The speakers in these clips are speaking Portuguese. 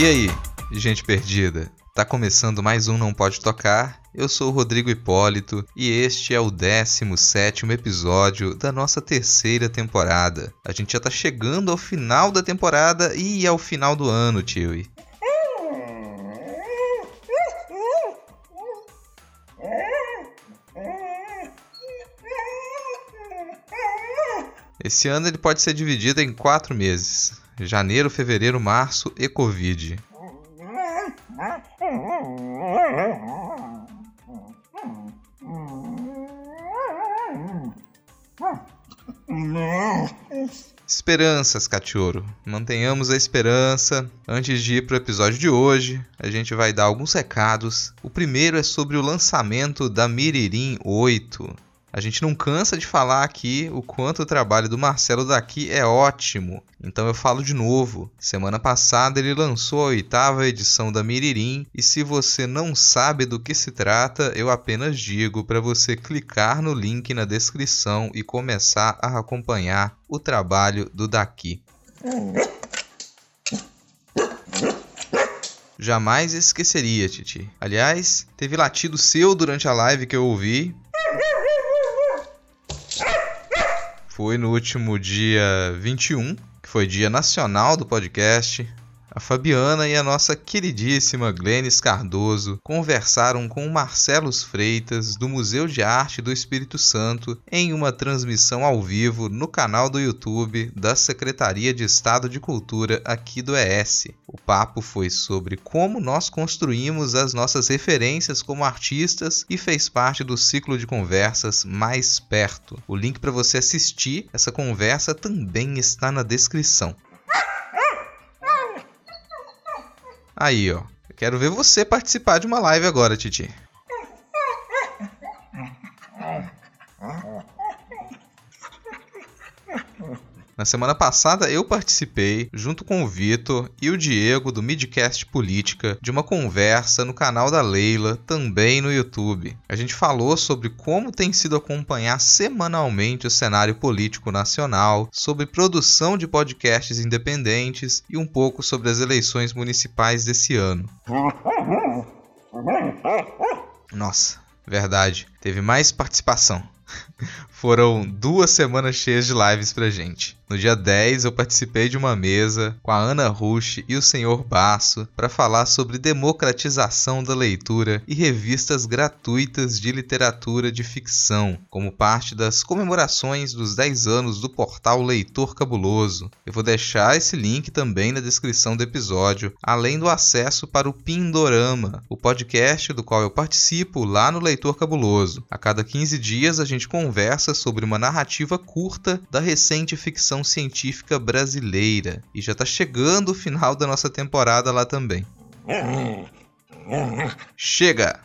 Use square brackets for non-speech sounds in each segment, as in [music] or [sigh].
E aí, gente perdida? Tá começando mais um Não Pode Tocar. Eu sou o Rodrigo Hipólito e este é o 17 episódio da nossa terceira temporada. A gente já tá chegando ao final da temporada e ao final do ano, tio. Esse ano ele pode ser dividido em quatro meses janeiro, fevereiro, março e Covid. Esperanças, cachorro. Mantenhamos a esperança. Antes de ir para o episódio de hoje, a gente vai dar alguns recados. O primeiro é sobre o lançamento da Miririm 8. A gente não cansa de falar aqui o quanto o trabalho do Marcelo daqui é ótimo. Então eu falo de novo. Semana passada ele lançou a oitava edição da Miririm e se você não sabe do que se trata, eu apenas digo para você clicar no link na descrição e começar a acompanhar o trabalho do daqui. Jamais esqueceria, Titi. Aliás, teve latido seu durante a live que eu ouvi. Foi no último dia 21, que foi dia nacional do podcast. A Fabiana e a nossa queridíssima Glenis Cardoso conversaram com Marcelos Freitas do Museu de Arte do Espírito Santo em uma transmissão ao vivo no canal do YouTube da Secretaria de Estado de Cultura aqui do ES. O papo foi sobre como nós construímos as nossas referências como artistas e fez parte do ciclo de conversas Mais Perto. O link para você assistir essa conversa também está na descrição. Aí, ó. Quero ver você participar de uma live agora, Titi. Na semana passada eu participei, junto com o Vitor e o Diego do Midcast Política, de uma conversa no canal da Leila, também no YouTube. A gente falou sobre como tem sido acompanhar semanalmente o cenário político nacional, sobre produção de podcasts independentes e um pouco sobre as eleições municipais desse ano. Nossa, verdade, teve mais participação. [laughs] Foram duas semanas cheias de lives pra gente. No dia 10, eu participei de uma mesa com a Ana Rush e o Sr. Basso para falar sobre democratização da leitura e revistas gratuitas de literatura de ficção, como parte das comemorações dos 10 anos do portal Leitor Cabuloso. Eu vou deixar esse link também na descrição do episódio, além do acesso para o Pindorama, o podcast do qual eu participo lá no Leitor Cabuloso. A cada 15 dias a gente conversa sobre uma narrativa curta da recente ficção ficção científica brasileira. E já está chegando o final da nossa temporada lá também. Chega!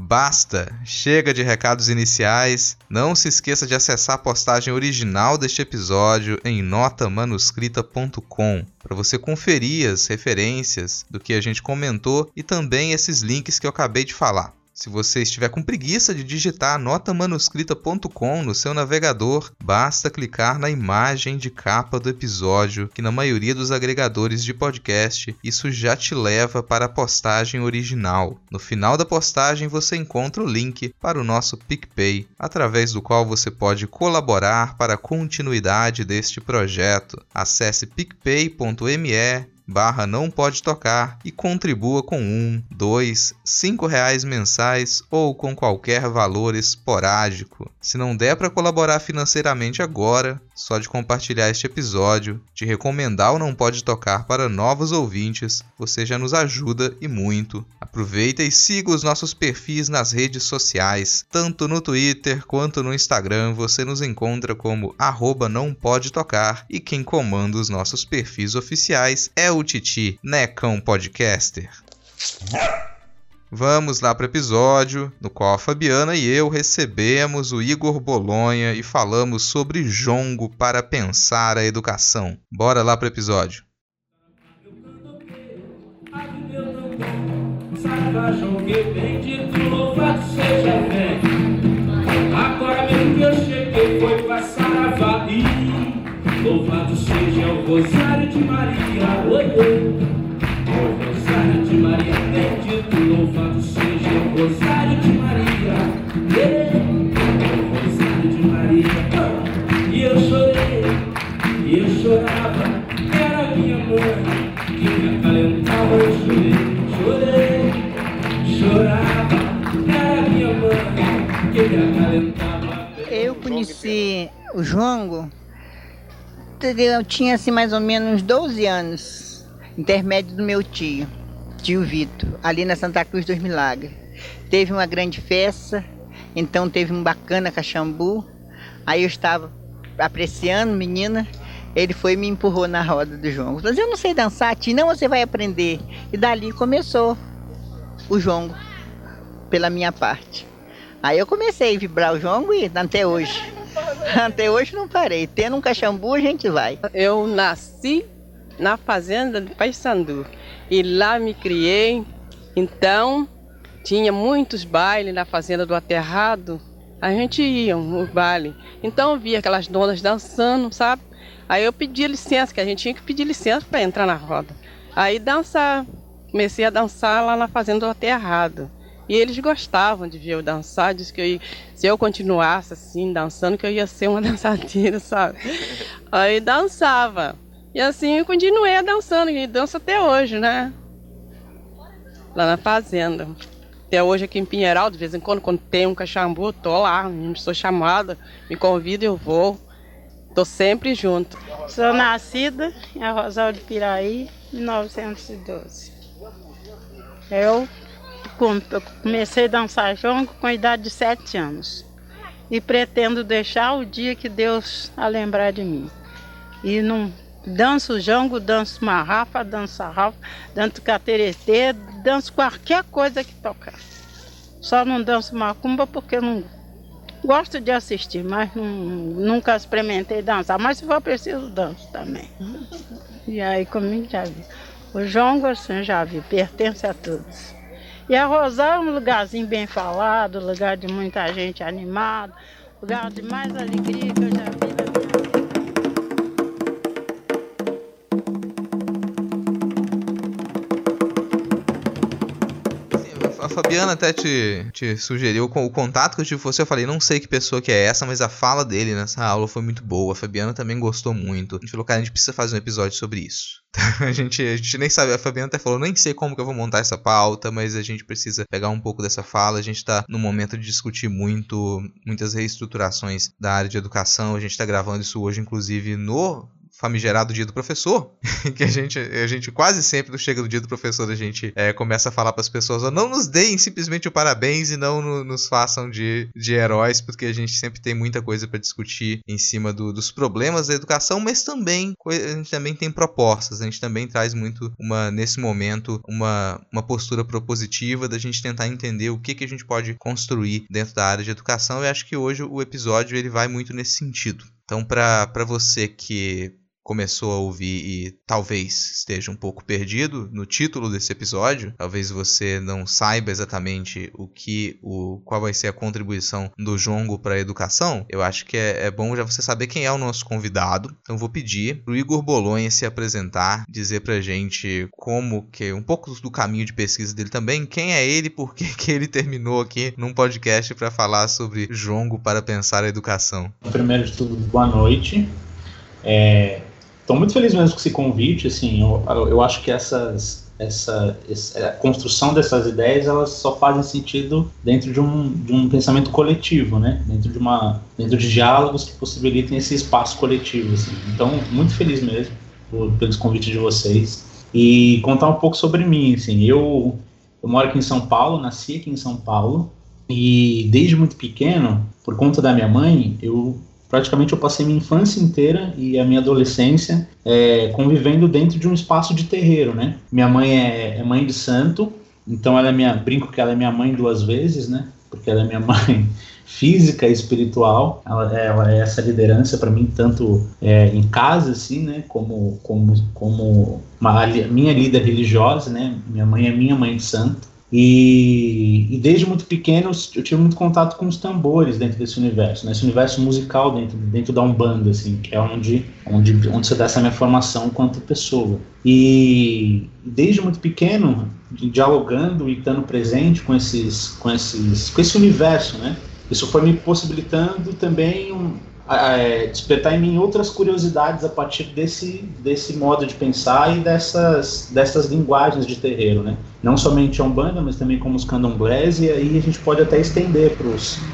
Basta! Chega de recados iniciais. Não se esqueça de acessar a postagem original deste episódio em notamanuscrita.com para você conferir as referências do que a gente comentou e também esses links que eu acabei de falar. Se você estiver com preguiça de digitar notamanuscrita.com no seu navegador, basta clicar na imagem de capa do episódio, que na maioria dos agregadores de podcast isso já te leva para a postagem original. No final da postagem você encontra o link para o nosso PicPay, através do qual você pode colaborar para a continuidade deste projeto. Acesse picpay.me barra não pode tocar e contribua com um, dois, cinco reais mensais ou com qualquer valor esporádico. Se não der para colaborar financeiramente agora, Só de compartilhar este episódio, de recomendar o Não Pode Tocar para novos ouvintes, você já nos ajuda e muito. Aproveita e siga os nossos perfis nas redes sociais, tanto no Twitter quanto no Instagram, você nos encontra como arroba não pode tocar e quem comanda os nossos perfis oficiais é o Titi, Necão Podcaster. Vamos lá para o episódio no qual a Fabiana e eu recebemos o Igor Bolonha e falamos sobre jongo para pensar a educação. Bora lá para o episódio. Agora mesmo que eu cheguei foi Louvado seja o Rosário de Maria. Oi, oi. Rosário de Maria bendito, louvado seja o Rosário de Maria. Rosário de Maria. E eu chorei, e eu chorava, era minha mãe que me acalentava. Eu chorei, chorei, chorava, era minha mãe que me acalentava. Eu conheci o João, eu tinha assim mais ou menos 12 anos intermédio do meu tio, tio Vitor, ali na Santa Cruz dos Milagres. Teve uma grande festa, então teve um bacana cachambu. Aí eu estava apreciando, menina, ele foi e me empurrou na roda do jongo. Mas eu não sei dançar, tio, não você vai aprender. E dali começou o jongo, pela minha parte. Aí eu comecei a vibrar o jongo e até hoje. [laughs] Até hoje não parei. Tendo um cachambu, a gente vai. Eu nasci na fazenda de Paysandu. E lá me criei. Então, tinha muitos bailes na fazenda do Aterrado. A gente ia no baile. Então, eu via aquelas donas dançando, sabe? Aí eu pedi licença, que a gente tinha que pedir licença para entrar na roda. Aí dançar. Comecei a dançar lá na fazenda do Aterrado. E eles gostavam de ver eu dançar, disse que eu ia, se eu continuasse assim, dançando, que eu ia ser uma [laughs] dançadeira, sabe? Aí dançava. E assim eu continuei dançando, e danço até hoje, né? Lá na fazenda. Até hoje aqui em Pinheiral, de vez em quando, quando tem um cachambu, tô lá, sou chamada, me convida eu vou. Tô sempre junto. Sou nascida em Arrozal de Piraí, em 1912. Eu comecei a dançar jongo com a idade de 7 anos. E pretendo deixar o dia que Deus a lembrar de mim. E não Danço jango, danço marrafa, danço sarrafa, danço cateretê, danço qualquer coisa que tocar. Só não danço macumba porque não gosto de assistir, mas não, nunca experimentei dançar. Mas se for preciso, danço também. E aí comigo já vi. O jongo, assim, já vi, pertence a todos. E a Rosal é um lugarzinho bem falado, lugar de muita gente animada, lugar de mais alegria que eu já vi. Fabiana até te, te sugeriu o contato que eu tive com você. Eu falei, não sei que pessoa que é essa, mas a fala dele nessa aula foi muito boa. A Fabiana também gostou muito. A gente falou, cara, a gente precisa fazer um episódio sobre isso. [laughs] a, gente, a gente nem sabe, a Fabiana até falou, nem sei como que eu vou montar essa pauta, mas a gente precisa pegar um pouco dessa fala. A gente tá no momento de discutir muito, muitas reestruturações da área de educação. A gente tá gravando isso hoje, inclusive, no famigerado dia do professor, [laughs] que a gente, a gente quase sempre chega do dia do professor a gente é, começa a falar para as pessoas, não nos deem simplesmente o parabéns e não no, nos façam de, de heróis, porque a gente sempre tem muita coisa para discutir em cima do, dos problemas da educação, mas também a gente também tem propostas, a gente também traz muito uma nesse momento uma, uma postura propositiva da gente tentar entender o que, que a gente pode construir dentro da área de educação. Eu acho que hoje o episódio ele vai muito nesse sentido. Então, para você que começou a ouvir e talvez esteja um pouco perdido no título desse episódio, talvez você não saiba exatamente o que o qual vai ser a contribuição do Jongo para a educação, eu acho que é, é, bom já você saber quem é o nosso convidado. Então vou pedir o Igor Bolonha se apresentar, dizer para gente como que um pouco do caminho de pesquisa dele também, quem é ele, por que, que ele terminou aqui num podcast para falar sobre Jongo para pensar a educação. Primeiro de tudo, boa noite. É, Estou muito feliz mesmo com esse convite, assim, eu, eu acho que essas essa, essa, a construção dessas ideias elas só fazem sentido dentro de um, de um pensamento coletivo, né? Dentro de uma dentro de diálogos que possibilitem esse espaço coletivo. Assim. Então, muito feliz mesmo por, pelos convites de vocês e contar um pouco sobre mim. Assim, eu eu moro aqui em São Paulo, nasci aqui em São Paulo e desde muito pequeno, por conta da minha mãe, eu praticamente eu passei minha infância inteira e a minha adolescência é, convivendo dentro de um espaço de terreiro, né? Minha mãe é, é, mãe de santo, então ela é minha brinco que ela é minha mãe duas vezes, né? Porque ela é minha [laughs] mãe física e espiritual. Ela, ela é essa liderança para mim tanto é, em casa assim, né? Como como como uma, minha líder religiosa, né? Minha mãe é minha mãe de santo. E, e, desde muito pequeno eu tive muito contato com os tambores dentro desse universo, nesse né? universo musical dentro, dentro da Umbanda, assim, que é onde, onde, onde se dá essa minha formação enquanto pessoa. E desde muito pequeno, dialogando e estando presente com, esses, com, esses, com esse universo, né? Isso foi me possibilitando também um, é, despertar em mim outras curiosidades a partir desse, desse modo de pensar e dessas, dessas linguagens de terreiro, né? Não somente a Umbanda, mas também como os candomblés, e aí a gente pode até estender para os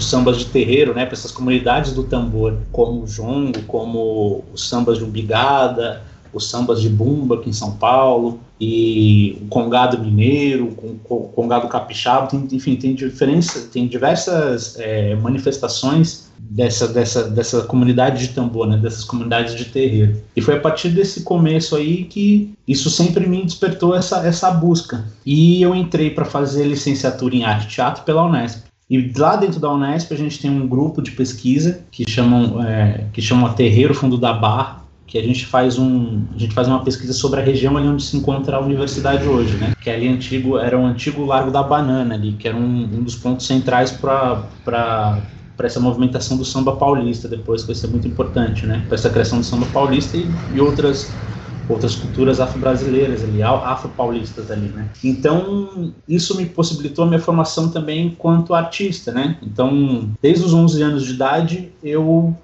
sambas de terreiro, né? Para essas comunidades do tambor, como o jongo, como os sambas de umbigada, os sambas de bumba aqui em São Paulo, e o congado mineiro, o congado capixaba, tem, enfim, tem diferença, tem diversas é, manifestações dessa, dessa, dessa comunidade de tambor, né, dessas comunidades de terreiro. E foi a partir desse começo aí que isso sempre me despertou essa, essa busca. E eu entrei para fazer licenciatura em arte e teatro pela Unesp. E lá dentro da Unesp a gente tem um grupo de pesquisa que chamam é, que chama Terreiro Fundo da Barra, que a gente faz um a gente faz uma pesquisa sobre a região ali onde se encontra a universidade hoje, né? Que ali antigo era um antigo Largo da Banana ali, que era um, um dos pontos centrais para para essa movimentação do samba paulista depois, que vai ser muito importante, né? Para essa criação do samba paulista e, e outras outras culturas afro-brasileiras ali, afro-paulistas ali, né? Então, isso me possibilitou a minha formação também enquanto artista, né? Então, desde os 11 anos de idade, eu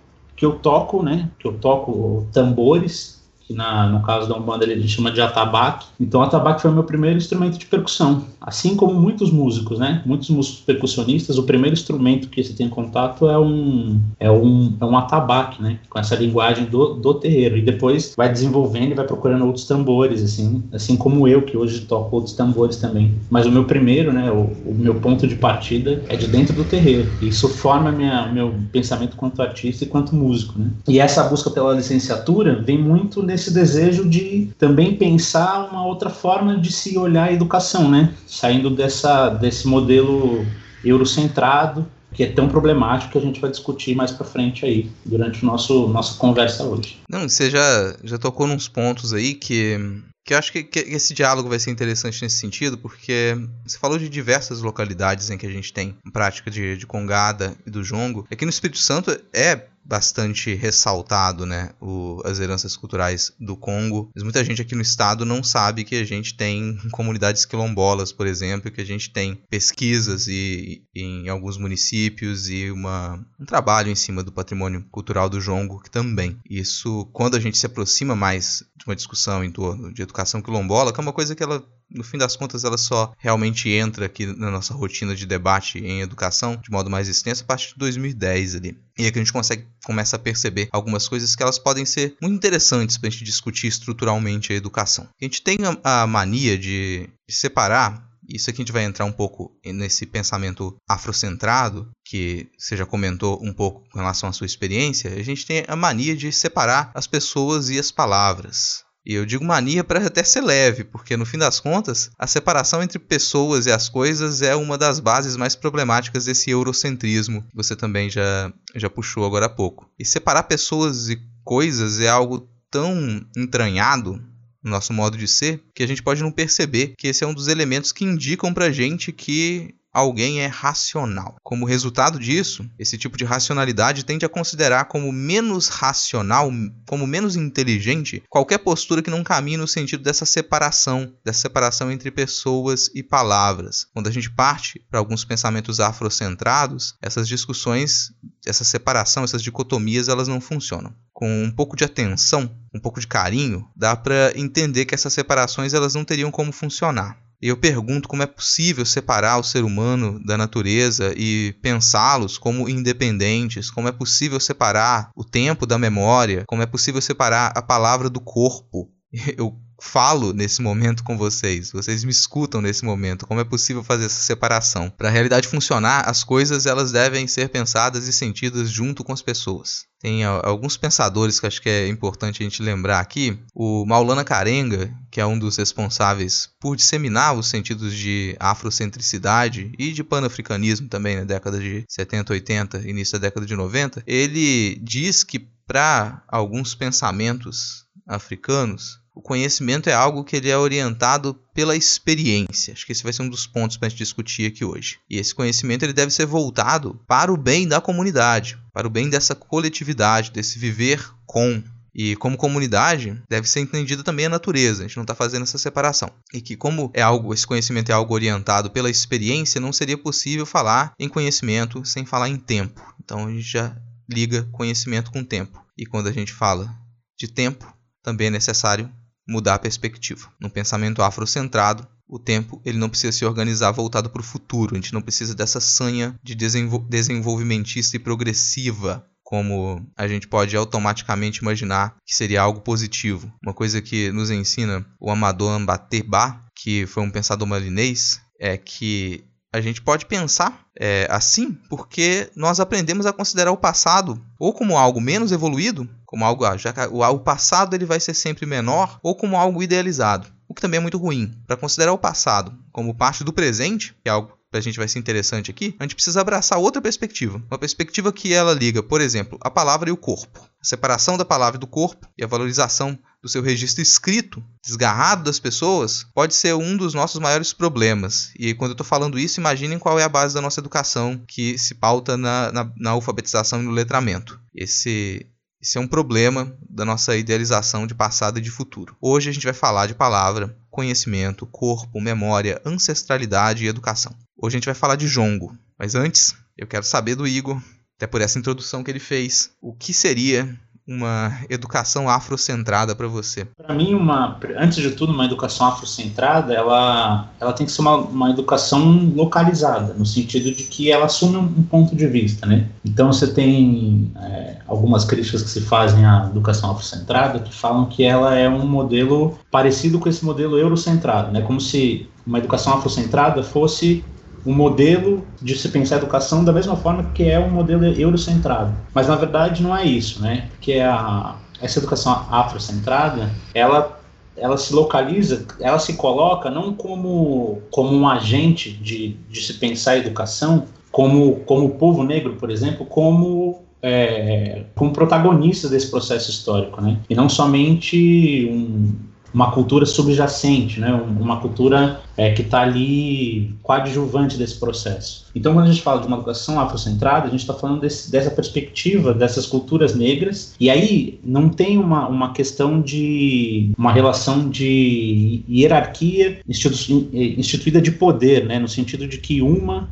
que eu toco, né? Que eu toco tambores que na, no caso da Umbanda ele chama de atabaque. Então atabaque foi o meu primeiro instrumento de percussão. Assim como muitos músicos, né? Muitos músicos percussionistas, o primeiro instrumento que você tem contato é um, é um, é um atabaque, né? Com essa linguagem do, do terreiro. E depois vai desenvolvendo e vai procurando outros tambores, assim. Assim como eu, que hoje toco outros tambores também. Mas o meu primeiro, né? O, o meu ponto de partida é de dentro do terreiro. Isso forma minha, meu pensamento quanto artista e quanto músico, né? E essa busca pela licenciatura vem muito nesse desejo de também pensar uma outra forma de se olhar a educação, né? Saindo dessa, desse modelo eurocentrado que é tão problemático que a gente vai discutir mais para frente aí durante o nosso nossa conversa hoje. Não, você já já tocou nos pontos aí que que eu acho que, que, esse diálogo vai ser interessante nesse sentido, porque você falou de diversas localidades em que a gente tem prática de, de congada e do jongo. Aqui no Espírito Santo é bastante ressaltado, né, o, as heranças culturais do Congo. Mas muita gente aqui no estado não sabe que a gente tem [laughs] comunidades quilombolas, por exemplo, que a gente tem pesquisas e, e em alguns municípios e uma, um trabalho em cima do patrimônio cultural do jongo que também. Isso, quando a gente se aproxima mais de uma discussão em torno de educação quilombola, que é uma coisa que ela no fim das contas, ela só realmente entra aqui na nossa rotina de debate em educação de modo mais extenso a partir de 2010 ali. E aqui a gente consegue começa a perceber algumas coisas que elas podem ser muito interessantes para a gente discutir estruturalmente a educação. A gente tem a, a mania de, de separar isso aqui a gente vai entrar um pouco nesse pensamento afrocentrado, que você já comentou um pouco com relação à sua experiência. A gente tem a mania de separar as pessoas e as palavras. E eu digo mania para até ser leve, porque no fim das contas, a separação entre pessoas e as coisas é uma das bases mais problemáticas desse eurocentrismo que você também já, já puxou agora há pouco. E separar pessoas e coisas é algo tão entranhado no nosso modo de ser que a gente pode não perceber que esse é um dos elementos que indicam pra gente que alguém é racional. Como resultado disso, esse tipo de racionalidade tende a considerar como menos racional, como menos inteligente, qualquer postura que não caminhe no sentido dessa separação, dessa separação entre pessoas e palavras. Quando a gente parte para alguns pensamentos afrocentrados, essas discussões, essa separação, essas dicotomias, elas não funcionam. Com um pouco de atenção, um pouco de carinho, dá para entender que essas separações elas não teriam como funcionar. E eu pergunto como é possível separar o ser humano da natureza e pensá-los como independentes, como é possível separar o tempo da memória, como é possível separar a palavra do corpo. [laughs] Eu falo nesse momento com vocês, vocês me escutam nesse momento, como é possível fazer essa separação? Para a realidade funcionar, as coisas elas devem ser pensadas e sentidas junto com as pessoas. Tem alguns pensadores que acho que é importante a gente lembrar aqui. O Maulana Karenga, que é um dos responsáveis por disseminar os sentidos de afrocentricidade e de panafricanismo também na década de 70, 80, início da década de 90, ele diz que para alguns pensamentos africanos, o conhecimento é algo que ele é orientado pela experiência. Acho que esse vai ser um dos pontos para a gente discutir aqui hoje. E esse conhecimento ele deve ser voltado para o bem da comunidade, para o bem dessa coletividade, desse viver com. E como comunidade, deve ser entendida também a natureza. A gente não está fazendo essa separação. E que como é algo, esse conhecimento é algo orientado pela experiência, não seria possível falar em conhecimento sem falar em tempo. Então a gente já liga conhecimento com tempo. E quando a gente fala de tempo, também é necessário mudar a perspectiva. No pensamento afrocentrado, o tempo ele não precisa se organizar voltado para o futuro. A gente não precisa dessa sanha de desenvol desenvolvimentista e progressiva como a gente pode automaticamente imaginar que seria algo positivo. Uma coisa que nos ensina o Amador Ambaterba, que foi um pensador malinês, é que a gente pode pensar é, assim porque nós aprendemos a considerar o passado ou como algo menos evoluído como algo, ah, já o, passado ele vai ser sempre menor, ou como algo idealizado, o que também é muito ruim. Para considerar o passado como parte do presente, que é algo que a gente vai ser interessante aqui, a gente precisa abraçar outra perspectiva. Uma perspectiva que ela liga, por exemplo, a palavra e o corpo. A separação da palavra e do corpo e a valorização do seu registro escrito, desgarrado das pessoas, pode ser um dos nossos maiores problemas. E quando eu estou falando isso, imaginem qual é a base da nossa educação que se pauta na, na, na alfabetização e no letramento. Esse, isso é um problema da nossa idealização de passado e de futuro. Hoje a gente vai falar de palavra, conhecimento, corpo, memória, ancestralidade e educação. Hoje a gente vai falar de jongo, mas antes eu quero saber do Igor, até por essa introdução que ele fez, o que seria uma educação afrocentrada para você? Para mim, uma, antes de tudo, uma educação afrocentrada, ela, ela tem que ser uma, uma educação localizada, no sentido de que ela assume um, ponto de vista, né? Então você tem é, algumas críticas que se fazem à educação afrocentrada que falam que ela é um modelo parecido com esse modelo eurocentrado, né? Como se uma educação afrocentrada fosse um modelo de se pensar a educação da mesma forma que é um modelo eurocentrado. Mas na verdade não é isso, né? Porque a, essa educação afrocentrada, ela ela se localiza, ela se coloca não como, como um agente de, de se pensar a educação, como, como o povo negro, por exemplo, como é, como protagonista desse processo histórico, né? E não somente um, uma cultura subjacente, né? uma cultura é, que está ali coadjuvante desse processo. Então, quando a gente fala de uma educação afrocentrada, a gente está falando desse, dessa perspectiva dessas culturas negras, e aí não tem uma, uma questão de uma relação de hierarquia institu instituída de poder, né? no sentido de que uma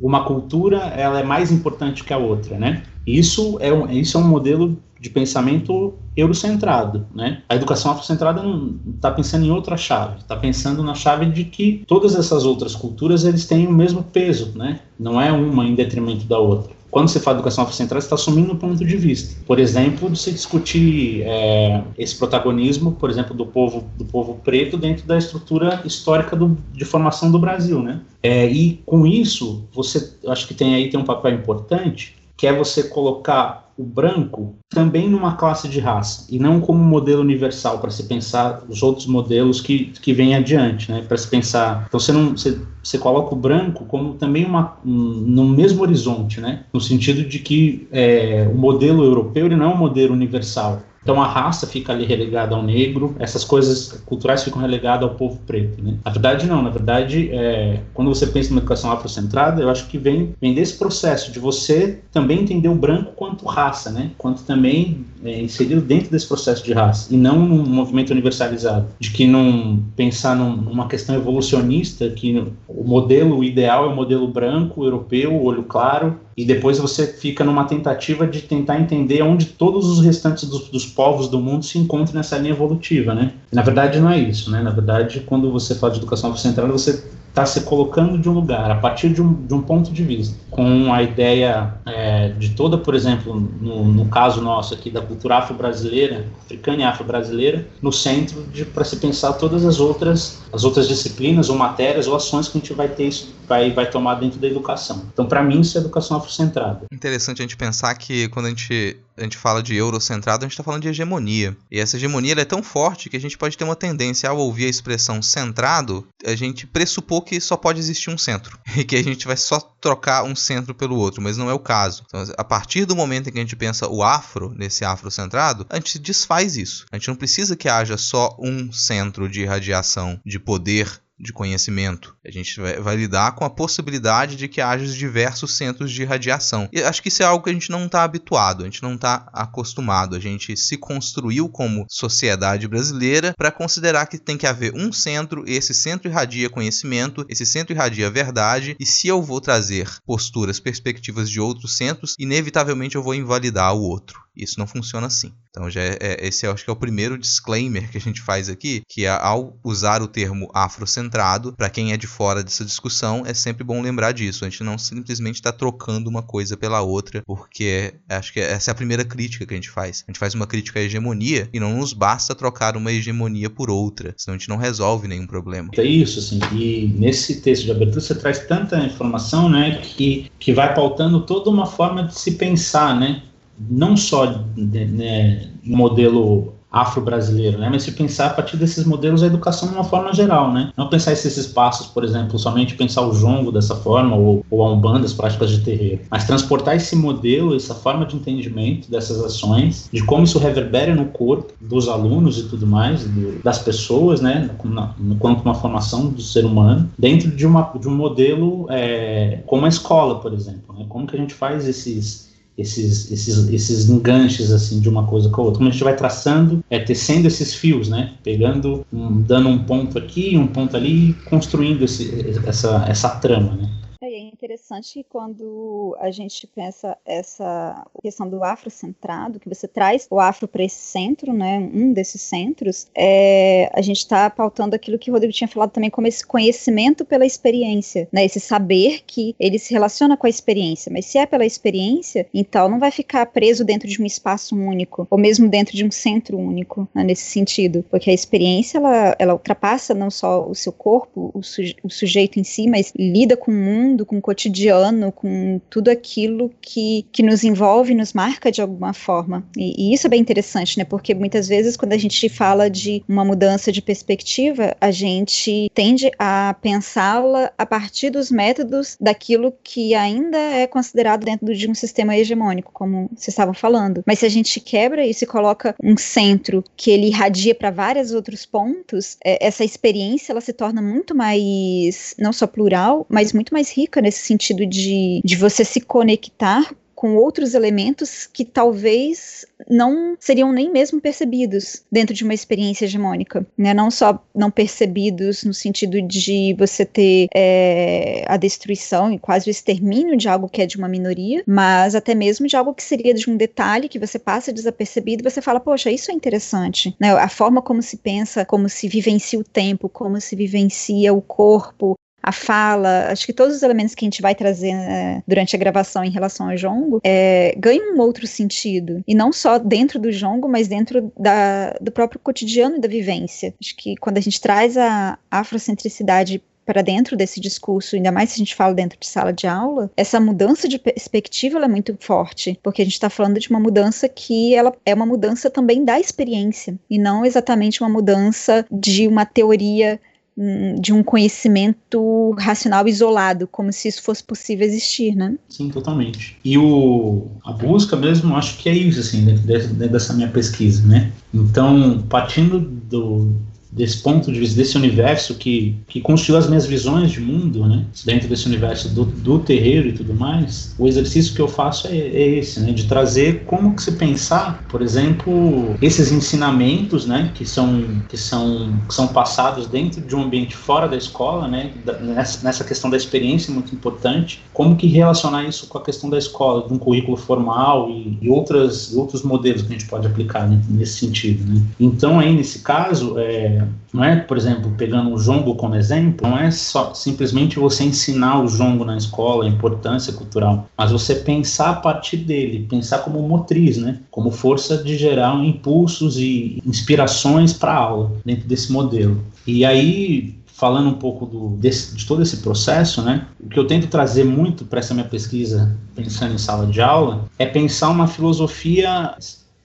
uma cultura ela é mais importante que a outra, né? Isso é um, isso é um modelo de pensamento eurocentrado, né? A educação afrocentrada não está pensando em outra chave, está pensando na chave de que todas essas outras culturas eles têm o mesmo peso, né? Não é uma em detrimento da outra. Quando você fala educação afrocentrada, você está assumindo um ponto de vista. Por exemplo, de se discutir é, esse protagonismo, por exemplo, do povo do povo preto dentro da estrutura histórica do, de formação do Brasil, né? É, e com isso, você acho que tem aí tem um papel importante, que é você colocar o branco também numa classe de raça e não como modelo universal para se pensar os outros modelos que, que vêm adiante, né? Para se pensar, então você não você, você coloca o branco como também uma um, no mesmo horizonte, né? No sentido de que é, o modelo europeu ele não é um modelo universal, Então a raça fica ali relegada ao negro, essas coisas culturais ficam relegadas ao povo preto. Né? Na verdade, não. Na verdade, é, quando você pensa numa educação afrocentrada, eu acho que vem, vem desse processo de você também entender o branco quanto raça, né? quanto também é, inserido dentro desse processo de raça, e não num movimento universalizado, de que não pensar num, numa questão evolucionista, que o modelo ideal é o modelo branco, europeu, olho claro, e depois você fica numa tentativa de tentar entender onde todos os restantes dos, dos povos do mundo se encontram nessa linha evolutiva, né? na verdade não é isso, né? Na verdade, quando você fala de educação afrocentrada, você está se colocando de um lugar, a partir de um, de um ponto de vista, com a ideia é, de toda, por exemplo, no, no, caso nosso aqui da cultura afro-brasileira, africana e afro-brasileira, no centro para se pensar todas as outras, as outras disciplinas ou matérias ou ações que a gente vai ter isso, vai, vai tomar dentro da educação. Então, para mim, isso é educação afrocentrada. Interessante a gente pensar que quando a gente a gente fala de eurocentrado, a gente está falando de hegemonia. E essa hegemonia é tão forte que a gente pode ter uma tendência ao ouvir a expressão centrado, a gente pressupor que só pode existir um centro [laughs] e que a gente vai só trocar um centro pelo outro, mas não é o caso. Então, a partir do momento em que a gente pensa o afro, nesse afrocentrado, a gente desfaz isso. A gente não precisa que haja só um centro de irradiação de poder de conhecimento. A gente vai, vai, lidar com a possibilidade de que haja diversos centros de radiação. E acho que isso é algo que a gente não está habituado, a gente não está acostumado. A gente se construiu como sociedade brasileira para considerar que tem que haver um centro, esse centro irradia conhecimento, esse centro irradia verdade, e se eu vou trazer posturas, perspectivas de outros centros, inevitavelmente eu vou invalidar o outro. Isso não funciona assim. Então já é, é, esse acho que é o primeiro disclaimer que a gente faz aqui, que é, ao usar o termo afrocentrado, para quem é de fora dessa discussão, é sempre bom lembrar disso. A gente não simplesmente está trocando uma coisa pela outra, porque acho que essa é a primeira crítica que a gente faz. A gente faz uma crítica à hegemonia e não nos basta trocar uma hegemonia por outra, senão a gente não resolve nenhum problema. É isso, assim, e nesse texto de abertura você traz tanta informação, né, que, que vai pautando toda uma forma de se pensar, né, não só né, no modelo afro-brasileiro, né? Mas se pensar a partir desses modelos a educação de uma forma geral, né? Não pensar esses espaços, por exemplo, somente pensar o jongo dessa forma ou, ou a umbanda, as práticas de terreiro, mas transportar esse modelo, essa forma de entendimento dessas ações, de como isso reverbera no corpo dos alunos e tudo mais, do, das pessoas, né? Quanto uma formação do ser humano, dentro de, uma, de um modelo é, como a escola, por exemplo, né? Como que a gente faz esses esses, esses, esses enganches assim de uma coisa com a outra. Como a gente vai traçando, é tecendo esses fios, né? Pegando, um, dando um ponto aqui, um ponto ali, construindo esse, essa, essa trama, né? Interessante quando a gente pensa essa questão do afrocentrado, que você traz o afro para esse centro, né, um desses centros, é, a gente está pautando aquilo que o Rodrigo tinha falado também como esse conhecimento pela experiência, né, esse saber que ele se relaciona com a experiência, mas se é pela experiência, então não vai ficar preso dentro de um espaço único, ou mesmo dentro de um centro único, né, nesse sentido, porque a experiência, ela, ela ultrapassa não só o seu corpo, o, suje o sujeito em si, mas lida com o mundo, com o cotidiano, com tudo aquilo que, que nos envolve, nos marca de alguma forma. E, e isso é bem interessante, né? Porque muitas vezes, quando a gente fala de uma mudança de perspectiva, a gente tende a pensá-la a partir dos métodos daquilo que ainda é considerado dentro de um sistema hegemônico, como vocês estavam falando. Mas se a gente quebra e coloca um centro que ele irradia para vários outros pontos, é, essa experiência ela se torna muito mais, não só plural, mas muito mais rica nesse sentido de, de você se conectar com outros elementos que talvez não seriam nem mesmo percebidos dentro de uma experiência hegemônica, né? Não só não percebidos no sentido de você ter é, a destruição e quase o extermínio de algo que é de uma minoria, mas até mesmo de algo que seria de um detalhe que você passa desapercebido e você fala, poxa, isso é interessante, né? A forma como se pensa, como se vivencia o tempo, como se vivencia o corpo, a fala, acho que todos os elementos que a gente vai trazer é, durante a gravação em relação ao jongo é, ganham um outro sentido. E não só dentro do jongo, mas dentro da, do próprio cotidiano e da vivência. Acho que quando a gente traz a afrocentricidade para dentro desse discurso, ainda mais se a gente fala dentro de sala de aula, essa mudança de perspectiva é muito forte, porque a gente está falando de uma mudança que ela é uma mudança também da experiência e não exatamente uma mudança de uma teoria de um conhecimento racional isolado, como se isso fosse possível existir, né? Sim, totalmente. E o, a busca mesmo, acho que é isso, assim, dentro dessa minha pesquisa, né? Então, partindo do, desse ponto de vista, desse universo que, que construiu as minhas visões de mundo, né? Dentro desse universo do, do terreiro e tudo mais, o exercício que eu faço é, é, esse, né? De trazer como que se pensar, por exemplo, esses ensinamentos, né? Que são, que são, que são passados dentro de um ambiente fora da escola, né? Da, nessa, nessa questão da experiência muito importante, como que relacionar isso com a questão da escola, de um currículo formal e, e outras, outros modelos que a gente pode aplicar né? nesse sentido, né? Então, aí, nesse caso, é, não é, por exemplo, pegando o jongo como exemplo, não é só simplesmente você ensinar o jongo na escola, a importância cultural, mas você pensar a partir dele, pensar como motriz, né? Como força de gerar impulsos e inspirações para a aula dentro desse modelo. E aí falando um pouco do, desse, de todo esse processo, né? O que eu tento trazer muito para essa minha pesquisa, pensando em sala de aula, é pensar uma filosofia,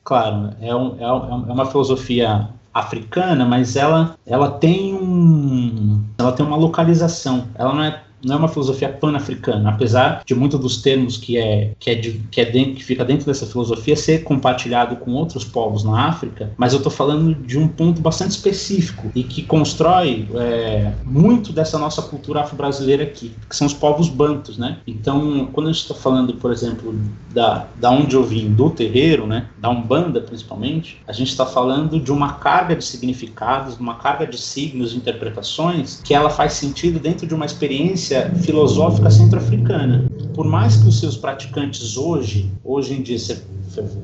claro, é, um, é, é uma filosofia africana, mas ela, ela tem um, ela tem uma localização. Ela não é não é uma filosofia pan-africana, apesar de muitos dos termos que é que é, de, que é dentro, que fica dentro dessa filosofia ser compartilhado com outros povos na África, mas eu estou falando de um ponto bastante específico e que constrói é, muito dessa nossa cultura afro-brasileira aqui, que são os povos bantos, né? Então, quando a gente está falando, por exemplo, da, da onde eu vim, do terreiro, né, da umbanda principalmente, a gente está falando de uma carga de significados, uma carga de signos, interpretações que ela faz sentido dentro de uma experiência filosófica centro-africana. Por mais que os seus praticantes hoje, hoje em dia, você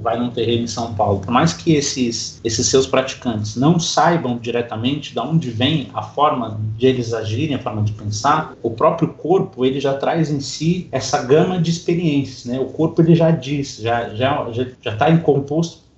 vai num terreno em São Paulo, por mais que esses, esses seus praticantes não saibam diretamente de onde vem a forma de eles agirem, a forma de pensar, o próprio corpo ele já traz em si essa gama de experiências, né? O corpo ele já diz, já já já está em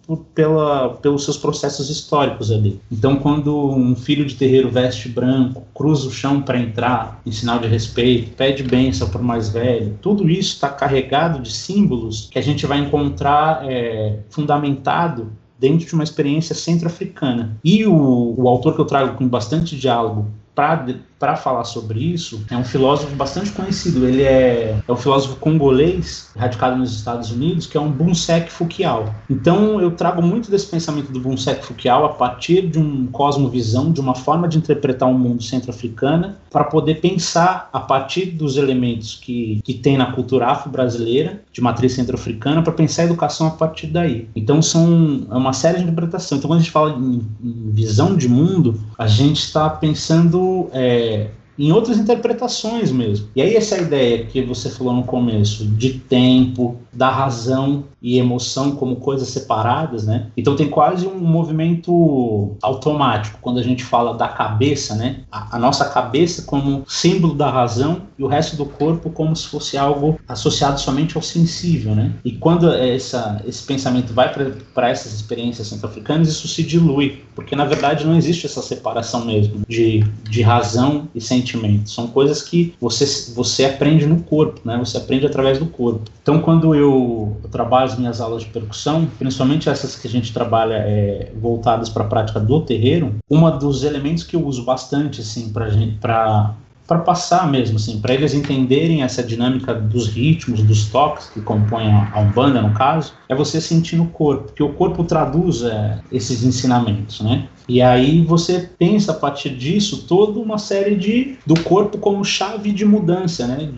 composto pela, pelos seus processos históricos ali. Então, quando um filho de terreiro veste branco, cruza o chão para entrar, em sinal de respeito, pede bênção para o mais velho, tudo isso está carregado de símbolos que a gente vai encontrar é, fundamentado dentro de uma experiência centro-africana. E o, o autor que eu trago com bastante diálogo para falar sobre isso é um filósofo bastante conhecido. Ele é, é um filósofo congolês, radicado nos Estados Unidos, que é um Bunsek Fukial. Então eu trago muito desse pensamento do Bunsek Fukial a partir de um cosmovisão, de uma forma de interpretar o um mundo centro-africana, para poder pensar a partir dos elementos que, que tem na cultura afro-brasileira, de matriz centro-africana, para pensar a educação a partir daí. Então são é uma série de interpretações. Então quando a gente fala em, em visão de mundo, a gente está pensando é, de em outras interpretações mesmo. E aí essa ideia que você falou no começo de tempo, da razão e emoção como coisas separadas, né? Então tem quase um movimento automático quando a gente fala da cabeça, né? A, a, nossa cabeça como símbolo da razão e o resto do corpo como se fosse algo associado somente ao sensível, né? E quando essa, esse pensamento vai para essas experiências centro-africanas, isso se dilui, porque na verdade não existe essa separação mesmo de, de razão e sentimento. São coisas que você, você aprende no corpo, né? Você aprende através do corpo. Então quando eu, eu trabalho as minhas aulas de percussão, principalmente essas que a gente trabalha é, voltadas para a prática do terreiro, uma dos elementos que eu uso bastante assim para para para passar mesmo, assim, para eles entenderem essa dinâmica dos ritmos, dos toques que compõem a Umbanda, no caso, é você sentir no corpo, que o corpo traduz é, esses ensinamentos, né? E aí você pensa a partir disso toda uma série de do corpo como chave de mudança, né?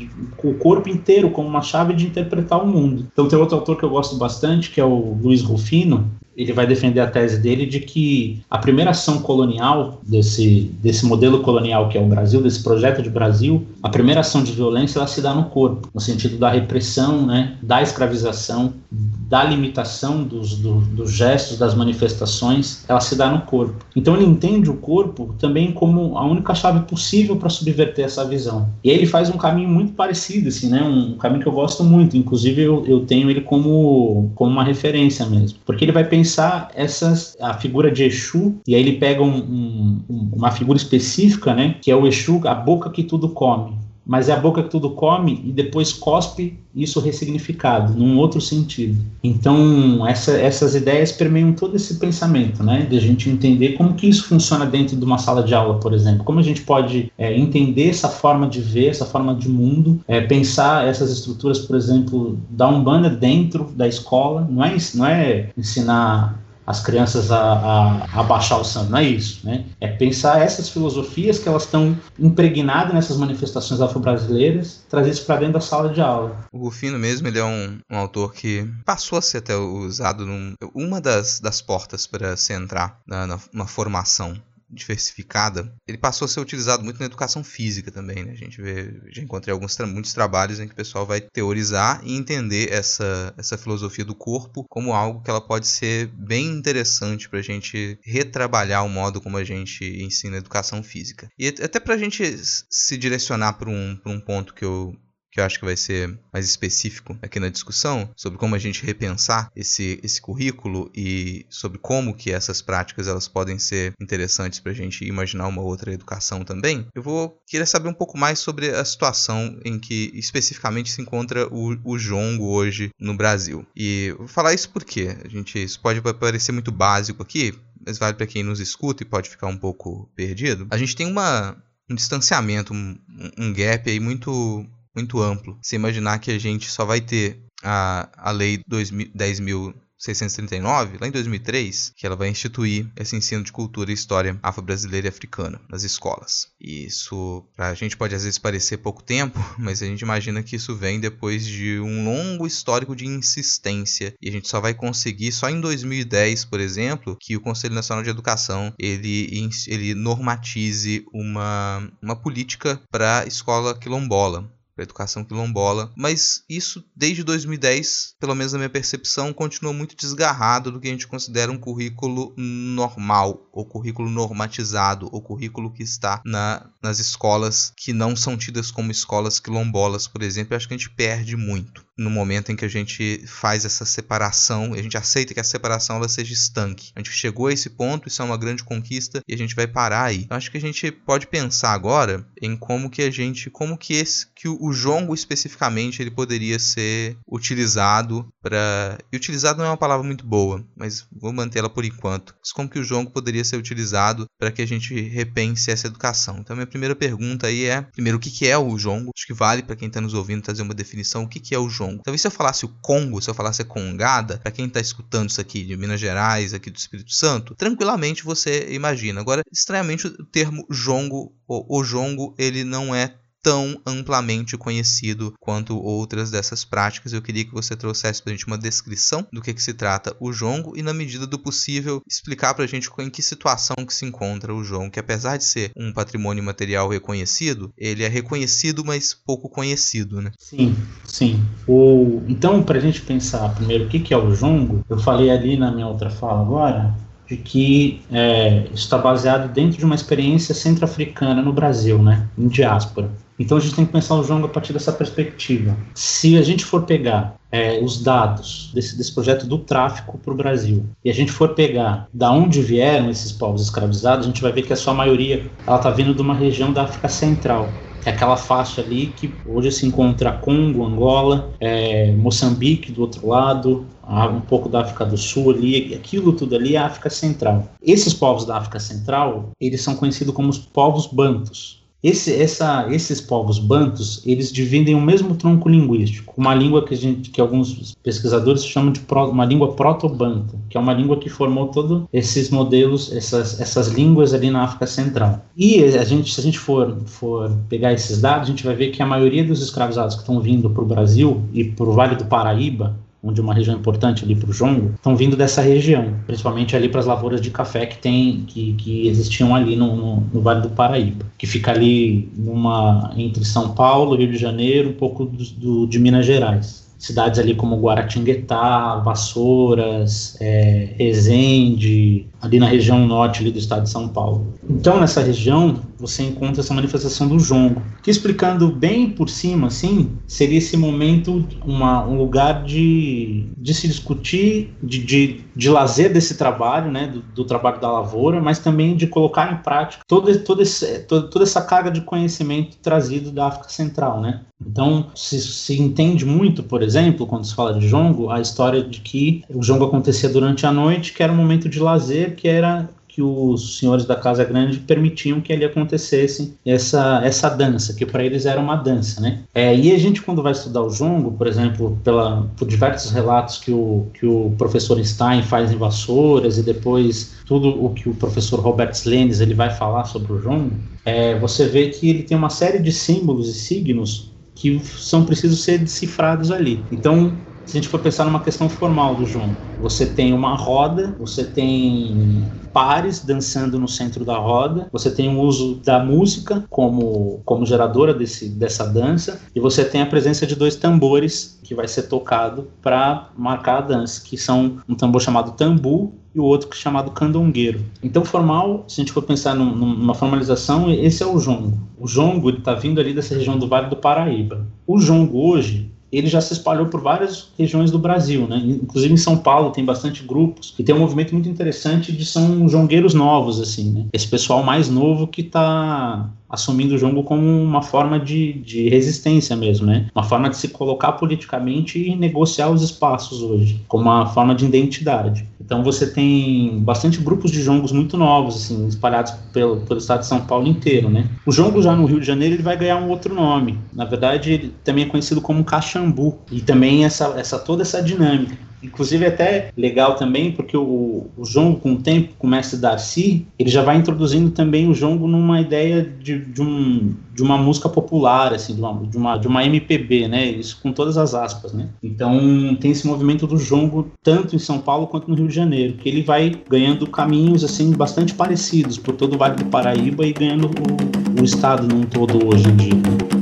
O corpo inteiro como uma chave de interpretar o mundo. Então tem outro autor que eu gosto bastante, que é o Luiz Rufino, ele vai defender a tese dele de que a primeira ação colonial desse, desse modelo colonial que é o Brasil, desse projeto de Brasil, a primeira ação de violência ela se dá no corpo, no sentido da repressão, né, da escravização, da limitação dos, do, dos gestos, das manifestações, ela se dá no corpo. Então ele entende o corpo também como a única chave possível para subverter essa visão. E aí ele faz um caminho muito parecido, assim, né, um caminho que eu gosto muito, inclusive eu, eu tenho ele como, como uma referência mesmo, porque ele vai pensar pensar essas, a figura de Exu, e aí ele pega um, um, uma figura específica, né, que é o Exu, a boca que tudo come. Mas é a boca que tudo come e depois cospe isso ressignificado, num outro sentido. Então, essa, essas ideias permeiam todo esse pensamento, né? De a gente entender como que isso funciona dentro de uma sala de aula, por exemplo. Como a gente pode é, entender essa forma de ver, essa forma de mundo, é, pensar essas estruturas, por exemplo, da Umbanda dentro da escola. Não é, não é ensinar as crianças a, a, a, baixar o santo, não é isso, né? É pensar essas filosofias que elas estão impregnadas nessas manifestações afro-brasileiras, trazer isso para dentro da sala de aula. O Rufino mesmo, ele é um, um autor que passou a ser até usado num, uma das, das portas para se entrar na, na, na formação diversificada, ele passou a ser utilizado muito na educação física também. Né? A gente vê, já encontrei alguns muitos trabalhos em que o pessoal vai teorizar e entender essa, essa filosofia do corpo como algo que ela pode ser bem interessante para a gente retrabalhar o modo como a gente ensina educação física. E até para a gente se direcionar para um, um ponto que eu que eu acho que vai ser mais específico aqui na discussão, sobre como a gente repensar esse, esse currículo e sobre como que essas práticas elas podem ser interessantes para a gente imaginar uma outra educação também, eu vou querer saber um pouco mais sobre a situação em que especificamente se encontra o, o jongo hoje no Brasil. E vou falar isso porque a gente, isso pode parecer muito básico aqui, mas vale para quem nos escuta e pode ficar um pouco perdido. A gente tem uma, um distanciamento, um, um gap aí muito muito amplo. Se imaginar que a gente só vai ter a, a lei 10.639, lá em 2003, que ela vai instituir esse ensino de cultura e história afro-brasileira e africana nas escolas. E isso, a gente pode às vezes parecer pouco tempo, [laughs] mas a gente imagina que isso vem depois de um longo histórico de insistência. E a gente só vai conseguir só em 2010, por exemplo, que o Conselho Nacional de Educação ele, ele normatize uma, uma política para escola quilombola para educação quilombola, mas isso desde 2010, pelo menos na minha percepção, continua muito desgarrado do que a gente considera um currículo normal, ou currículo normatizado, ou currículo que está na, nas escolas que não são tidas como escolas quilombolas, por exemplo. Eu acho que a gente perde muito no momento em que a gente faz essa separação, a gente aceita que a separação ela seja estanque. A gente chegou a esse ponto, isso é uma grande conquista e a gente vai parar aí. Eu acho que a gente pode pensar agora em como que a gente, como que esse que o jongo especificamente ele poderia ser utilizado para utilizado não é uma palavra muito boa, mas vou mantê-la por enquanto. Mas como que o jongo poderia ser utilizado para que a gente repense essa educação? Então minha primeira pergunta aí é, primeiro, o que que é o jongo? Acho que vale para quem está nos ouvindo trazer uma definição. O que que é o jongo? Congo. Talvez se eu falasse o Congo, se eu falasse a Congada, para quem está escutando isso aqui de Minas Gerais, aqui do Espírito Santo, tranquilamente você imagina. Agora, estranhamente, o termo jongo, o, o jongo, ele não é tão amplamente conhecido quanto outras dessas práticas. Eu queria que você trouxesse para a gente uma descrição do que, que se trata o jongo e, na medida do possível, explicar para a gente em que situação que se encontra o jongo, que apesar de ser um patrimônio material reconhecido, ele é reconhecido, mas pouco conhecido, né? Sim, sim. O... Então, para a gente pensar primeiro o que, que é o jongo, eu falei ali na minha outra fala agora, de que é, está baseado dentro de uma experiência centro-africana no Brasil, né, em diáspora. Então a gente tem que pensar o jogo a partir dessa perspectiva. Se a gente for pegar é, os dados desse, desse projeto do tráfico para o Brasil e a gente for pegar da onde vieram esses povos escravizados, a gente vai ver que a sua maioria ela está vindo de uma região da África Central. É aquela faixa ali que hoje se encontra Congo, Angola, é, Moçambique do outro lado, um pouco da África do Sul ali, aquilo tudo ali é África Central. Esses povos da África Central, eles são conhecidos como os povos bantos. Esse, essa, esses povos bantos, eles dividem o mesmo tronco linguístico, uma língua que, gente, que alguns pesquisadores chamam de pro, uma língua proto-banta, que é uma língua que formou todos esses modelos, essas, essas línguas ali na África Central. E a gente, se a gente for, for pegar esses dados, a gente vai ver que a maioria dos escravizados que estão vindo para o Brasil e para o Vale do Paraíba, onde é uma região importante ali para o jongo, estão vindo dessa região, principalmente ali para as lavouras de café que tem que, que existiam ali no, no, no, Vale do Paraíba, que fica ali numa entre São Paulo, Rio de Janeiro, um pouco do, do de Minas Gerais. Cidades ali como Guaratinguetá, Vassouras, é, Resende, ali na região norte do estado de São Paulo. Então, nessa região, você encontra essa manifestação do jongo, que explicando bem por cima, assim, seria esse momento uma, um lugar de, de se discutir, de, de, de lazer desse trabalho, né, do, do, trabalho da lavoura, mas também de colocar em prática todo, todo esse, todo, toda essa carga de conhecimento trazido da África Central, né. Então, se, se entende muito, por exemplo, quando se fala de jongo, a história de que o jongo acontecia durante a noite, que era um momento de lazer, que era que os senhores da Casa Grande permitiam que ali acontecesse essa, essa dança, que para eles era uma dança, né? É, e a gente, quando vai estudar o jongo, por exemplo, pela, por diversos relatos que o, que o professor Stein faz em Vassouras e depois tudo o que o professor Robert Slenes ele vai falar sobre o jongo, é, você vê que ele tem uma série de símbolos e signos que são precisos ser decifrados ali. Então, se a gente for pensar numa questão formal do jongo, você tem uma roda, você tem pares dançando no centro da roda, você tem o uso da música como, como geradora desse, dessa dança, e você tem a presença de dois tambores que vai ser tocado para marcar a dança, que são um tambor chamado tambu e o outro é chamado candongueiro. Então, formal, se a gente for pensar num, numa formalização, esse é o jongo. O jongo está vindo ali dessa região do Vale do Paraíba. O jongo hoje ele já se espalhou por várias regiões do Brasil, né? Inclusive em São Paulo tem bastante grupos e tem um movimento muito interessante de são jongueiros novos, assim, né? Esse pessoal mais novo que está assumindo o jongo como uma forma de, de resistência mesmo, né? Uma forma de se colocar politicamente e negociar os espaços hoje, como uma forma de identidade. Então você tem bastante grupos de jongos muito novos, assim, espalhados pelo, pelo estado de São Paulo inteiro, né? O jongo já no Rio de Janeiro ele vai ganhar um outro nome. Na verdade, ele também é conhecido como caxambu. E também essa, essa toda essa dinâmica. Inclusive é até legal também, porque o, o jongo, com o tempo, com o mestre Darcy, ele já vai introduzindo também o jongo numa ideia de, de, um, de uma música popular, assim, de uma, de, uma, de uma MPB, né? Isso com todas as aspas, né? Então tem esse movimento do jongo tanto em São Paulo quanto no Rio de Janeiro, que ele vai ganhando caminhos, assim, bastante parecidos por todo o Vale do Paraíba e ganhando o, o estado num todo hoje em dia.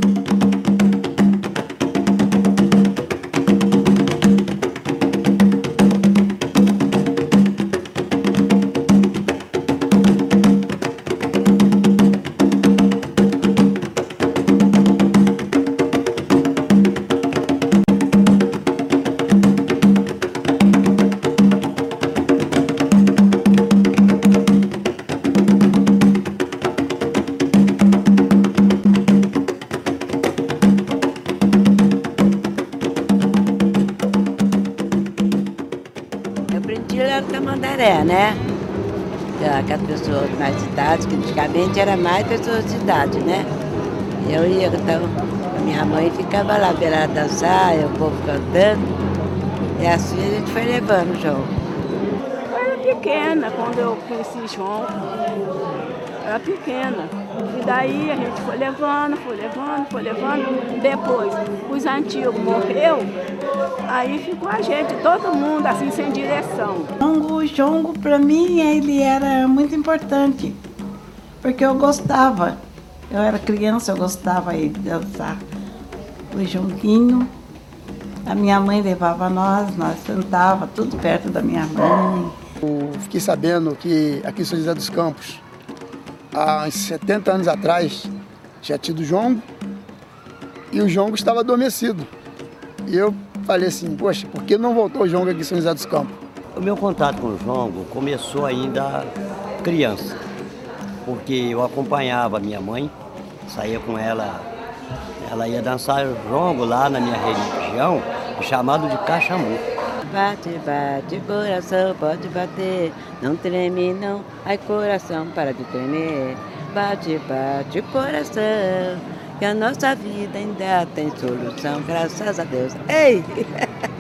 Antigamente era mais pessoas de idade, né? Eu ia, então, minha mãe ficava lá ver ela dançar, e o povo cantando, e assim a gente foi levando o João. Eu era pequena quando eu conheci João, era pequena. E daí a gente foi levando, foi levando, foi levando. Depois, os antigos morreu, aí ficou a gente, todo mundo assim, sem direção. O jongo, para mim, ele era muito importante porque eu gostava. Eu era criança, eu gostava de dançar o jonguinho. A minha mãe levava nós, nós sentava tudo perto da minha mãe. Eu fiquei sabendo que aqui em São José dos Campos, há 70 anos atrás, tinha tido jongo e o jongo estava adormecido. E eu falei assim, poxa, por que não voltou o jongo aqui em São José dos Campos? O meu contato com o jongo começou ainda criança porque eu acompanhava minha mãe, saía com ela, ela ia dançar jongo lá na minha região, chamado de caxambu. Bate, bate, coração, pode bater, não treme não, ai coração, para de tremer. Bate, bate, coração, que a nossa vida ainda tem solução, graças a Deus. Ei! [laughs]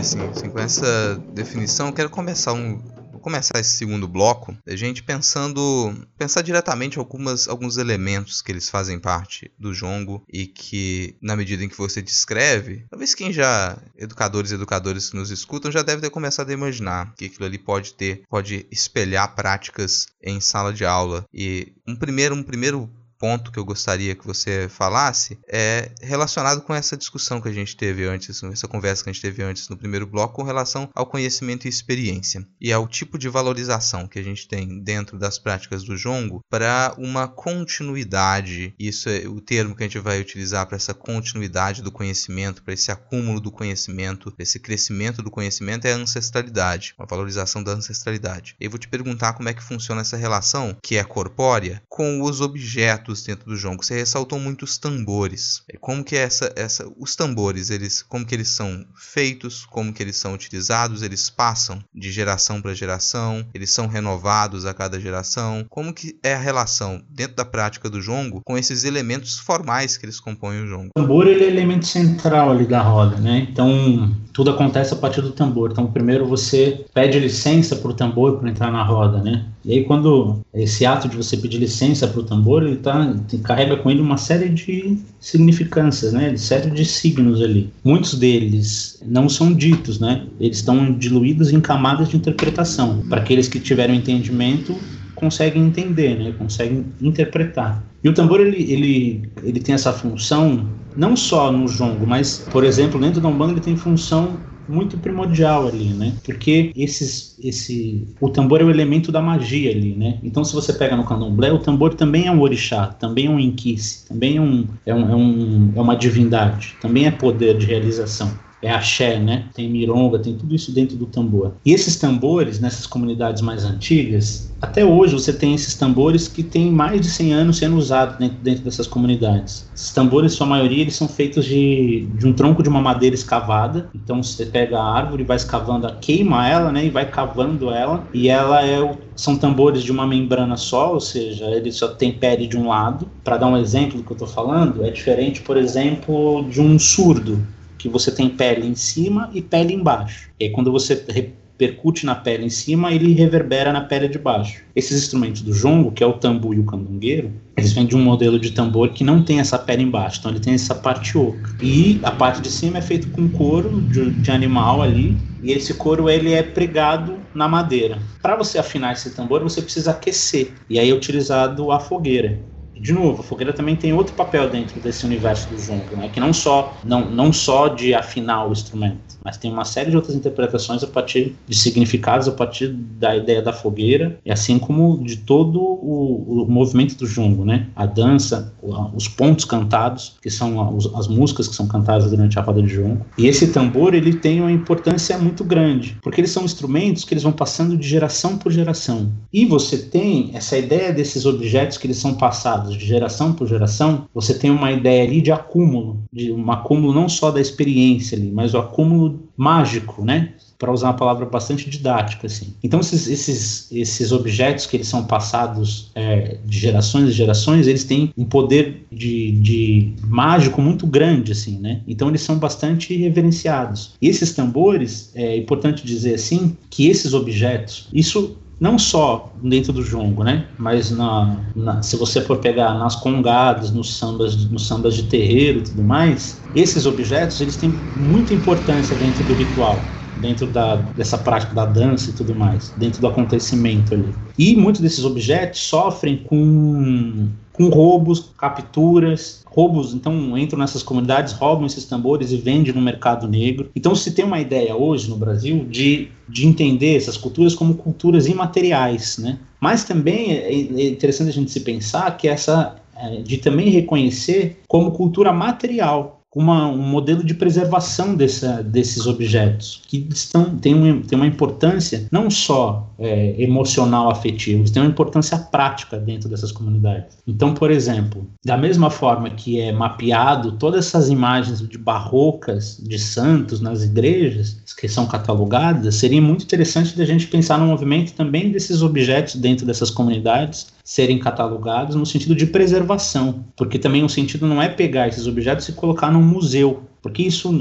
assim, assim, com essa definição. Eu quero começar um, começar esse segundo bloco, a gente pensando, pensar diretamente algumas, alguns elementos que eles fazem parte do jongo e que, na medida em que você descreve, talvez quem já, educadores e educadores que nos escutam, já deve ter começado a imaginar que aquilo ali pode ter, pode espelhar práticas em sala de aula. E um primeiro, um primeiro ponto que eu gostaria que você falasse é relacionado com essa discussão que a gente teve antes, essa conversa que a gente teve antes no primeiro bloco com relação ao conhecimento e experiência e ao tipo de valorização que a gente tem dentro das práticas do jongo para uma continuidade. Isso é o termo que a gente vai utilizar para essa continuidade do conhecimento, para esse acúmulo do conhecimento, esse crescimento do conhecimento é a ancestralidade, uma valorização da ancestralidade. Eu vou te perguntar como é que funciona essa relação, que é corpórea, com os objetos dentro do jongo. Você ressaltou muito os tambores. Como que é essa, essa, os tambores, eles, como que eles são feitos, como que eles são utilizados, eles passam de geração para geração, eles são renovados a cada geração. Como que é a relação dentro da prática do jongo com esses elementos formais que eles compõem o jongo? O tambor ele é elemento central ali da roda, né? Então tudo acontece a partir do tambor. Então primeiro você pede licença para o tambor para entrar na roda, né? E aí quando esse ato de você pedir licença para o tambor, ele carrega com ele uma série de significâncias, né? De série de signos ali. Muitos deles não são ditos, né? Eles estão diluídos em camadas de interpretação. Para aqueles que tiveram entendimento, conseguem entender, né? Conseguem interpretar. E o tambor ele, ele, ele tem essa função não só no jongo, mas por exemplo dentro da umbanda ele tem função muito primordial ali, né? Porque esses, esse, o tambor é o elemento da magia ali, né? Então, se você pega no candomblé, o tambor também é um orixá, também é um inquice, também é, um, é, um, é, um, é uma divindade, também é poder de realização é axé, né? Tem mironga, tem tudo isso dentro do tambor. E esses tambores, nessas comunidades mais antigas, até hoje você tem esses tambores que têm mais de 100 anos sendo usados dentro, dentro dessas comunidades. Esses tambores, sua maioria, eles são feitos de, de um tronco de uma madeira escavada. Então você pega a árvore, vai escavando, queima ela, né? E vai cavando ela. E ela é o, são tambores de uma membrana só, ou seja, ele só tem pele de um lado. Para dar um exemplo do que eu estou falando, é diferente, por exemplo, de um surdo que você tem pele em cima e pele embaixo. E aí, quando você repercute na pele em cima, ele reverbera na pele de baixo. Esses instrumentos do jongo, que é o tambu e o candungueiro, eles vêm de um modelo de tambor que não tem essa pele embaixo, então ele tem essa parte oca. E a parte de cima é feito com couro de, de animal ali, e esse couro ele é pregado na madeira. Para você afinar esse tambor, você precisa aquecer, e aí é utilizado a fogueira de novo, a fogueira também tem outro papel dentro desse universo do jongo, né? Que não só não, não só de afinar o instrumento, mas tem uma série de outras interpretações a partir de significados a partir da ideia da fogueira e assim como de todo o, o movimento do jongo, né? A dança, os pontos cantados, que são as músicas que são cantadas durante a roda de jongo. E esse tambor ele tem uma importância muito grande, porque eles são instrumentos que eles vão passando de geração por geração. E você tem essa ideia desses objetos que eles são passados de geração por geração, você tem uma ideia ali de acúmulo, de um acúmulo não só da experiência ali, mas o acúmulo mágico, né? para usar uma palavra bastante didática, assim. Então, esses, esses, esses objetos que eles são passados é, de gerações e gerações, eles têm um poder de, de mágico muito grande, assim, né? Então, eles são bastante reverenciados. E esses tambores, é importante dizer assim, que esses objetos, isso não só dentro do jongo, né? Mas na, na, se você for pegar nas congadas, nos sambas, nos sambas de terreiro e tudo mais, esses objetos eles têm muita importância dentro do ritual, dentro da, dessa prática da dança e tudo mais, dentro do acontecimento ali. E muitos desses objetos sofrem com com roubos, capturas, roubos, então entram nessas comunidades, roubam esses tambores e vendem no mercado negro. Então se tem uma ideia hoje no Brasil de, de entender essas culturas como culturas imateriais, né? Mas também é, é interessante a gente se pensar que essa é, de também reconhecer como cultura material, uma, um modelo de preservação dessa, desses objetos, que estão, tem, uma, tem uma importância não só é, emocional, afetiva, mas tem uma importância prática dentro dessas comunidades. Então, por exemplo, da mesma forma que é mapeado todas essas imagens de barrocas de santos nas igrejas, que são catalogadas, seria muito interessante da gente pensar no movimento também desses objetos dentro dessas comunidades serem catalogados no sentido de preservação, porque também o sentido não é pegar esses objetos e colocar num museu, porque isso,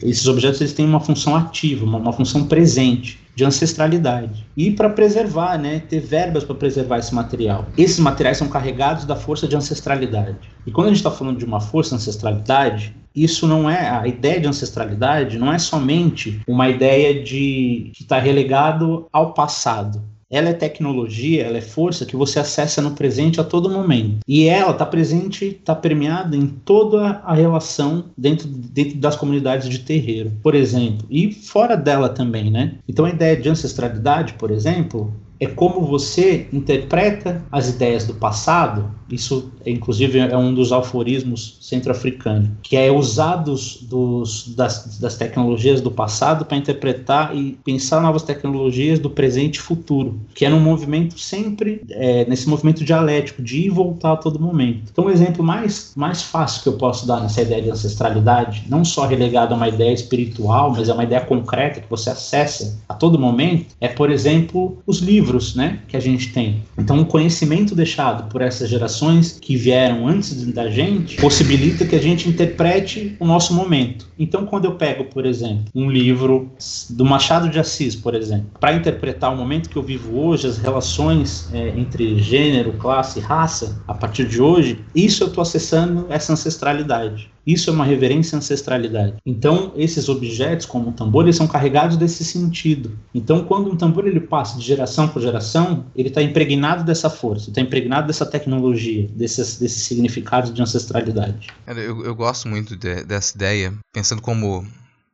esses objetos eles têm uma função ativa, uma, uma função presente de ancestralidade e para preservar, né, ter verbas para preservar esse material. Esses materiais são carregados da força de ancestralidade. E quando a gente está falando de uma força de ancestralidade, isso não é a ideia de ancestralidade não é somente uma ideia de estar tá relegado ao passado ela é tecnologia, ela é força que você acessa no presente a todo momento. E ela está presente, está permeada em toda a relação dentro, dentro das comunidades de terreiro, por exemplo, e fora dela também, né? Então a ideia de ancestralidade, por exemplo, é como você interpreta as ideias do passado. Isso, inclusive, é um dos aforismos centro-africanos, que é usados dos, das, das tecnologias do passado para interpretar e pensar novas tecnologias do presente e futuro, que é num movimento sempre, é, nesse movimento dialético, de ir e voltar a todo momento. Então, um exemplo mais, mais fácil que eu posso dar nessa ideia de ancestralidade, não só relegado a uma ideia espiritual, mas é uma ideia concreta que você acessa a todo momento, é, por exemplo, os livros livros né, que a gente tem. Então, o conhecimento deixado por essas gerações que vieram antes da gente possibilita que a gente interprete o nosso momento. Então, quando eu pego, por exemplo, um livro do Machado de Assis, por exemplo, para interpretar o momento que eu vivo hoje, as relações é, entre gênero, classe, raça, a partir de hoje, isso eu estou acessando essa ancestralidade. Isso é uma reverência à ancestralidade. Então, esses objetos, como o tambor, eles são carregados desse sentido. Então, quando um tambor ele passa de geração por geração, ele está impregnado dessa força, está impregnado dessa tecnologia, desses, desses significados de ancestralidade. Eu, eu gosto muito de, dessa ideia, pensando como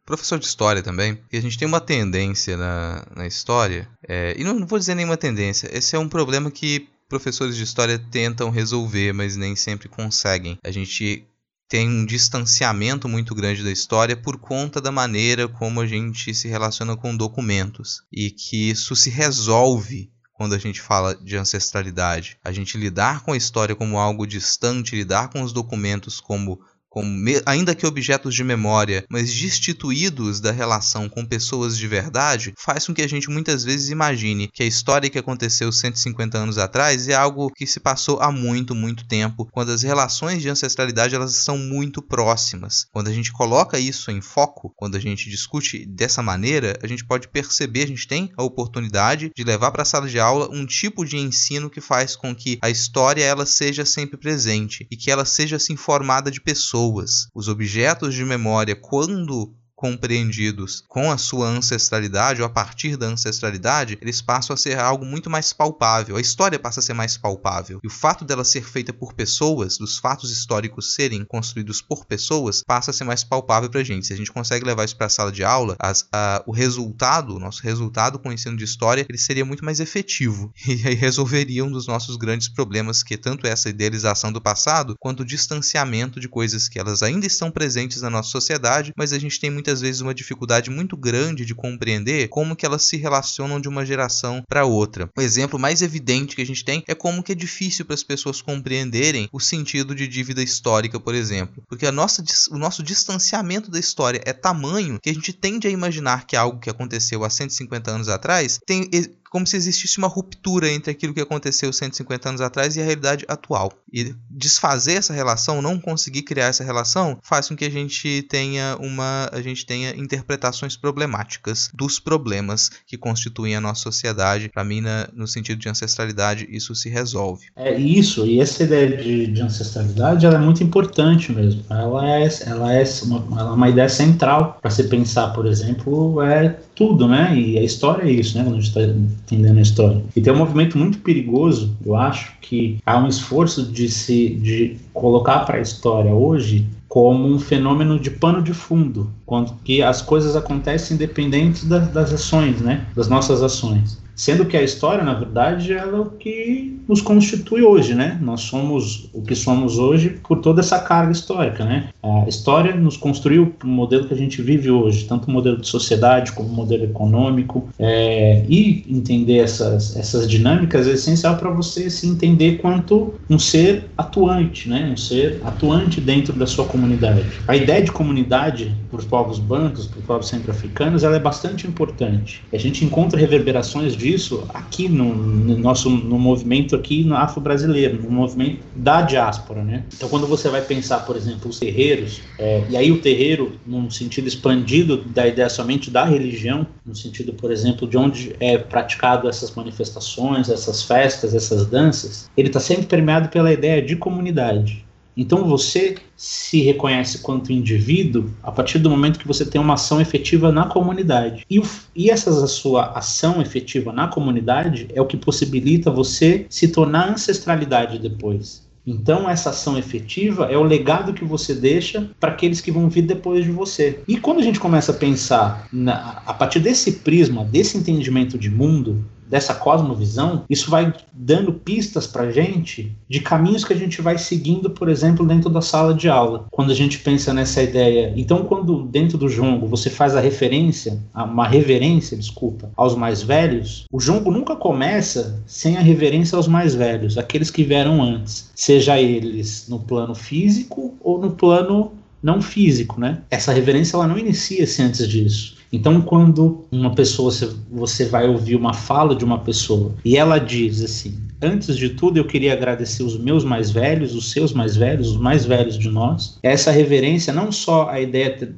professor de história também, e a gente tem uma tendência na, na história, é, e não, não vou dizer nenhuma tendência, esse é um problema que professores de história tentam resolver, mas nem sempre conseguem. A gente tem um distanciamento muito grande da história por conta da maneira como a gente se relaciona com documentos e que isso se resolve quando a gente fala de ancestralidade. A gente lidar com a história como algo distante, lidar com os documentos como como, ainda que objetos de memória, mas destituídos da relação com pessoas de verdade, faz com que a gente muitas vezes imagine que a história que aconteceu 150 anos atrás é algo que se passou há muito, muito tempo, quando as relações de ancestralidade elas são muito próximas. Quando a gente coloca isso em foco, quando a gente discute dessa maneira, a gente pode perceber, a gente tem a oportunidade de levar para a sala de aula um tipo de ensino que faz com que a história ela seja sempre presente e que ela seja assim formada de pessoas pessoas. Os objetos de memória, quando compreendidos com a sua ancestralidade ou a partir da ancestralidade, eles passam a ser algo muito mais palpável. A história passa a ser mais palpável. E o fato dela ser feita por pessoas, dos fatos históricos serem construídos por pessoas, passa a ser mais palpável para a gente. Se a gente consegue levar isso para a sala de aula, as, a, o resultado, o nosso resultado com o ensino de história, ele seria muito mais efetivo [laughs] e aí resolveria um dos nossos grandes problemas, que é tanto essa idealização do passado, quanto o distanciamento de coisas que elas ainda estão presentes na nossa sociedade, mas a gente tem muito muitas vezes uma dificuldade muito grande de compreender como que elas se relacionam de uma geração para outra. O exemplo mais evidente que a gente tem é como que é difícil para as pessoas compreenderem o sentido de dívida histórica, por exemplo, porque a nossa, o nosso distanciamento da história é tamanho que a gente tende a imaginar que algo que aconteceu há 150 anos atrás tem como se existisse uma ruptura entre aquilo que aconteceu 150 anos atrás e a realidade atual. E desfazer essa relação, não conseguir criar essa relação, faz com que a gente tenha uma a gente tenha interpretações problemáticas dos problemas que constituem a nossa sociedade. Para mim, no sentido de ancestralidade, isso se resolve. É isso, e essa ideia de, de ancestralidade ela é muito importante mesmo. Ela é, ela é, uma, ela é uma ideia central para se pensar, por exemplo, é tudo, né? E a história é isso, né? Quando a gente está entendendo a história. E tem um movimento muito perigoso, eu acho, que há um esforço de se de colocar para a história hoje como um fenômeno de pano de fundo, quando que as coisas acontecem independentes das, das ações, né? Das nossas ações. Sendo que a história, na verdade, ela é o que nos constitui hoje, né? Nós somos o que somos hoje por toda essa carga histórica, né? A história nos construiu o modelo que a gente vive hoje, tanto o modelo de sociedade como o modelo econômico. É, e entender essas, essas dinâmicas é essencial para você se entender quanto um ser atuante, né? Um ser atuante dentro da sua comunidade. A ideia de comunidade para os povos bancos, para os povos centro-africanos, ela é bastante importante. A gente encontra reverberações de disso aqui no, no nosso no movimento aqui afro-brasileiro, no movimento da diáspora, né? Então, quando você vai pensar, por exemplo, os terreiros, é, e aí o terreiro, num sentido expandido da ideia somente da religião, no sentido, por exemplo, de onde é praticado essas manifestações, essas festas, essas danças, ele está sempre permeado pela ideia de comunidade. Então você se reconhece quanto indivíduo a partir do momento que você tem uma ação efetiva na comunidade. E, e essa sua ação efetiva na comunidade é o que possibilita você se tornar ancestralidade depois. Então, essa ação efetiva é o legado que você deixa para aqueles que vão vir depois de você. E quando a gente começa a pensar na, a partir desse prisma, desse entendimento de mundo, dessa cosmovisão, isso vai dando pistas para gente de caminhos que a gente vai seguindo, por exemplo, dentro da sala de aula. Quando a gente pensa nessa ideia, então quando dentro do jongo você faz a referência, uma reverência, desculpa, aos mais velhos, o jongo nunca começa sem a reverência aos mais velhos, aqueles que vieram antes, seja eles no plano físico ou no plano não físico, né? Essa reverência ela não inicia-se antes disso. Então, quando uma pessoa, você vai ouvir uma fala de uma pessoa e ela diz assim: Antes de tudo, eu queria agradecer os meus mais velhos, os seus mais velhos, os mais velhos de nós. Essa reverência, não só a ideia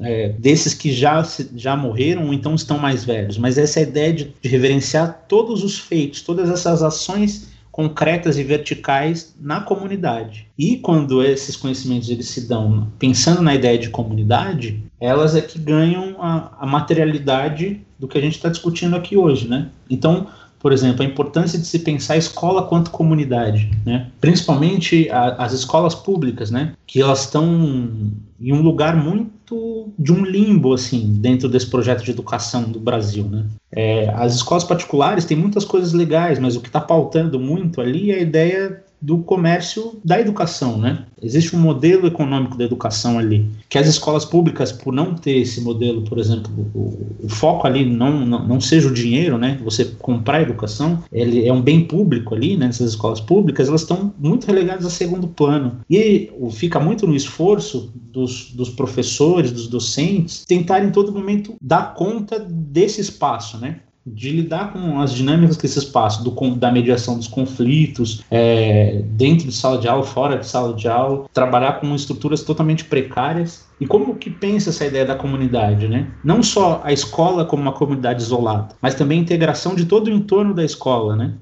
é, desses que já, já morreram ou então estão mais velhos, mas essa ideia de, de reverenciar todos os feitos, todas essas ações concretas e verticais na comunidade. E quando esses conhecimentos eles se dão pensando na ideia de comunidade, elas é que ganham a, a materialidade do que a gente está discutindo aqui hoje, né? Então, por exemplo, a importância de se pensar a escola quanto comunidade, né? Principalmente a, as escolas públicas, né? Que elas estão em um lugar muito de um limbo, assim, dentro desse projeto de educação do Brasil, né? É, as escolas particulares têm muitas coisas legais, mas o que está pautando muito ali é a ideia do comércio da educação, né? Existe um modelo econômico da educação ali, que as escolas públicas, por não ter esse modelo, por exemplo, o, o foco ali não, não, não, seja o dinheiro, né? Você comprar educação, ele é um bem público ali, né? Nessas escolas públicas, elas estão muito relegadas a segundo plano. E fica muito no esforço dos, dos professores, dos docentes, tentarem em todo momento dar conta desse espaço, né? De lidar com as dinâmicas que esse espaço do, da mediação dos conflitos, é, dentro de sala de aula, fora de sala de aula, trabalhar com estruturas totalmente precárias. E como que pensa essa ideia da comunidade, né? Não só a escola como uma comunidade isolada, mas também a integração de todo o entorno da escola, né?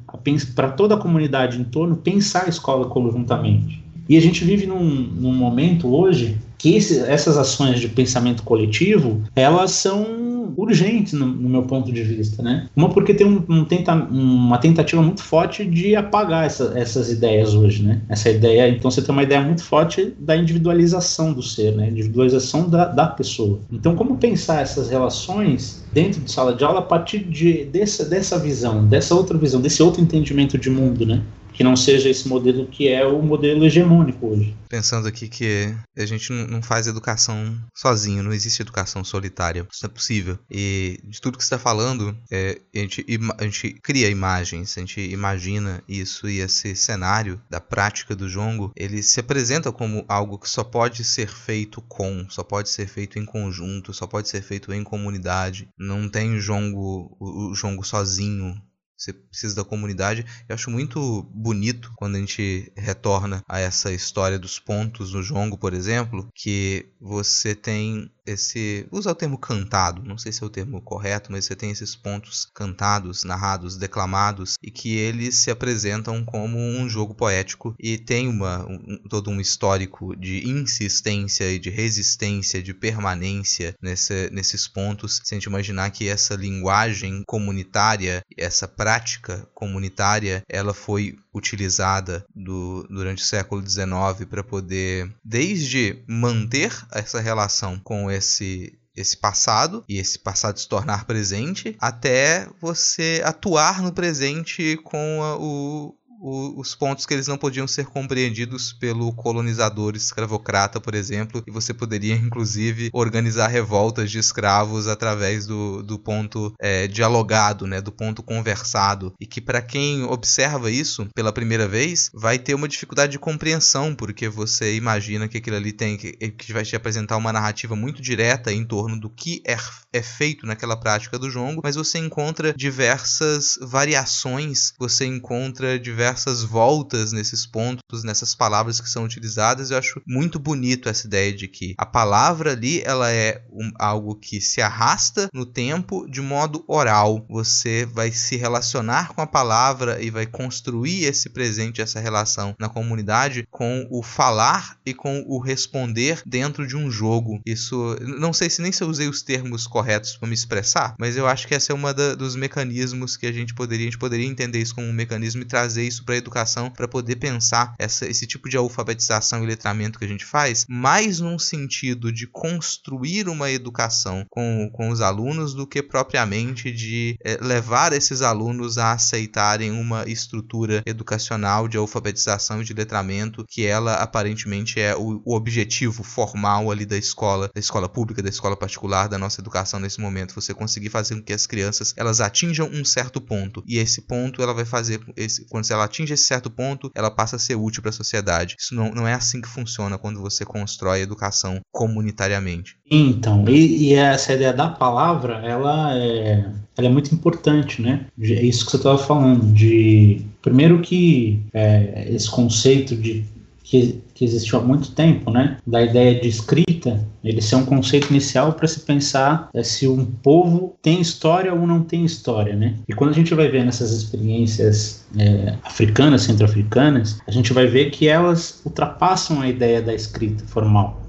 Para toda a comunidade em torno, pensar a escola conjuntamente. E a gente vive num, num momento hoje que esse, essas ações de pensamento coletivo, elas são urgentes no, no meu ponto de vista, né? Uma porque tem um, um tenta, uma tentativa muito forte de apagar essa, essas ideias hoje, né? Essa ideia, então você tem uma ideia muito forte da individualização do ser, né? Individualização da, da pessoa. Então, como pensar essas relações dentro de sala de aula a partir de, dessa, dessa visão, dessa outra visão, desse outro entendimento de mundo, né? Que não seja esse modelo que é o modelo hegemônico hoje. Pensando aqui que a gente não faz educação sozinho, não existe educação solitária, isso é possível. E de tudo que você está falando, é, a, gente, a gente cria imagens, a gente imagina isso e esse cenário da prática do jongo, ele se apresenta como algo que só pode ser feito com, só pode ser feito em conjunto, só pode ser feito em comunidade. Não tem jongo, o jongo sozinho você precisa da comunidade. Eu acho muito bonito quando a gente retorna a essa história dos pontos no jongo, por exemplo, que você tem esse. Usa o termo cantado, não sei se é o termo correto, mas você tem esses pontos cantados, narrados, declamados, e que eles se apresentam como um jogo poético e tem uma, um, todo um histórico de insistência e de resistência, de permanência nesse, nesses pontos. Se a gente imaginar que essa linguagem comunitária, essa prática comunitária, ela foi utilizada do, durante o século XIX para poder, desde manter essa relação com esse esse passado e esse passado se tornar presente até você atuar no presente com a, o, o, os pontos que eles não podiam ser compreendidos pelo colonizador escravocrata, por exemplo, e você poderia inclusive organizar revoltas de escravos através do, do ponto é, dialogado, né, do ponto conversado, e que para quem observa isso pela primeira vez vai ter uma dificuldade de compreensão, porque você imagina que aquilo ali tem que, que vai te apresentar uma narrativa muito direta em torno do que é, é feito naquela prática do jongo, mas você encontra diversas variações, você encontra diversas diversas voltas nesses pontos, nessas palavras que são utilizadas. Eu acho muito bonito essa ideia de que a palavra ali ela é um, algo que se arrasta no tempo de modo oral. Você vai se relacionar com a palavra e vai construir esse presente, essa relação na comunidade com o falar e com o responder dentro de um jogo. Isso, não sei se nem se eu usei os termos corretos para me expressar, mas eu acho que essa é uma da, dos mecanismos que a gente poderia, a gente poderia entender isso como um mecanismo e trazer isso para a educação para poder pensar essa, esse tipo de alfabetização e letramento que a gente faz, mais num sentido de construir uma educação com, com os alunos do que propriamente de é, levar esses alunos a aceitarem uma estrutura educacional de alfabetização e de letramento que ela aparentemente é o, o objetivo formal ali da escola, da escola pública, da escola particular, da nossa educação nesse momento. Você conseguir fazer com que as crianças elas atinjam um certo ponto e esse ponto ela vai fazer esse, quando ela atinge esse certo ponto, ela passa a ser útil para a sociedade. Isso não, não é assim que funciona quando você constrói a educação comunitariamente. Então, e, e essa ideia da palavra, ela é, ela é muito importante, né? É isso que você estava falando, de primeiro que é, esse conceito de que, que existiu há muito tempo, né? Da ideia de escrita, ele ser um conceito inicial para se pensar é, se um povo tem história ou não tem história, né? E quando a gente vai ver nessas experiências é, africanas, centro-africanas, a gente vai ver que elas ultrapassam a ideia da escrita formal.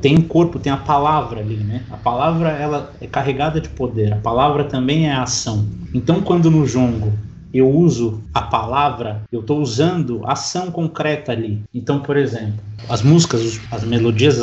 Tem um corpo, tem a palavra ali, né? A palavra ela é carregada de poder. A palavra também é ação. Então, quando no jongo eu uso a palavra, eu estou usando ação concreta ali. Então, por exemplo, as músicas, as melodias,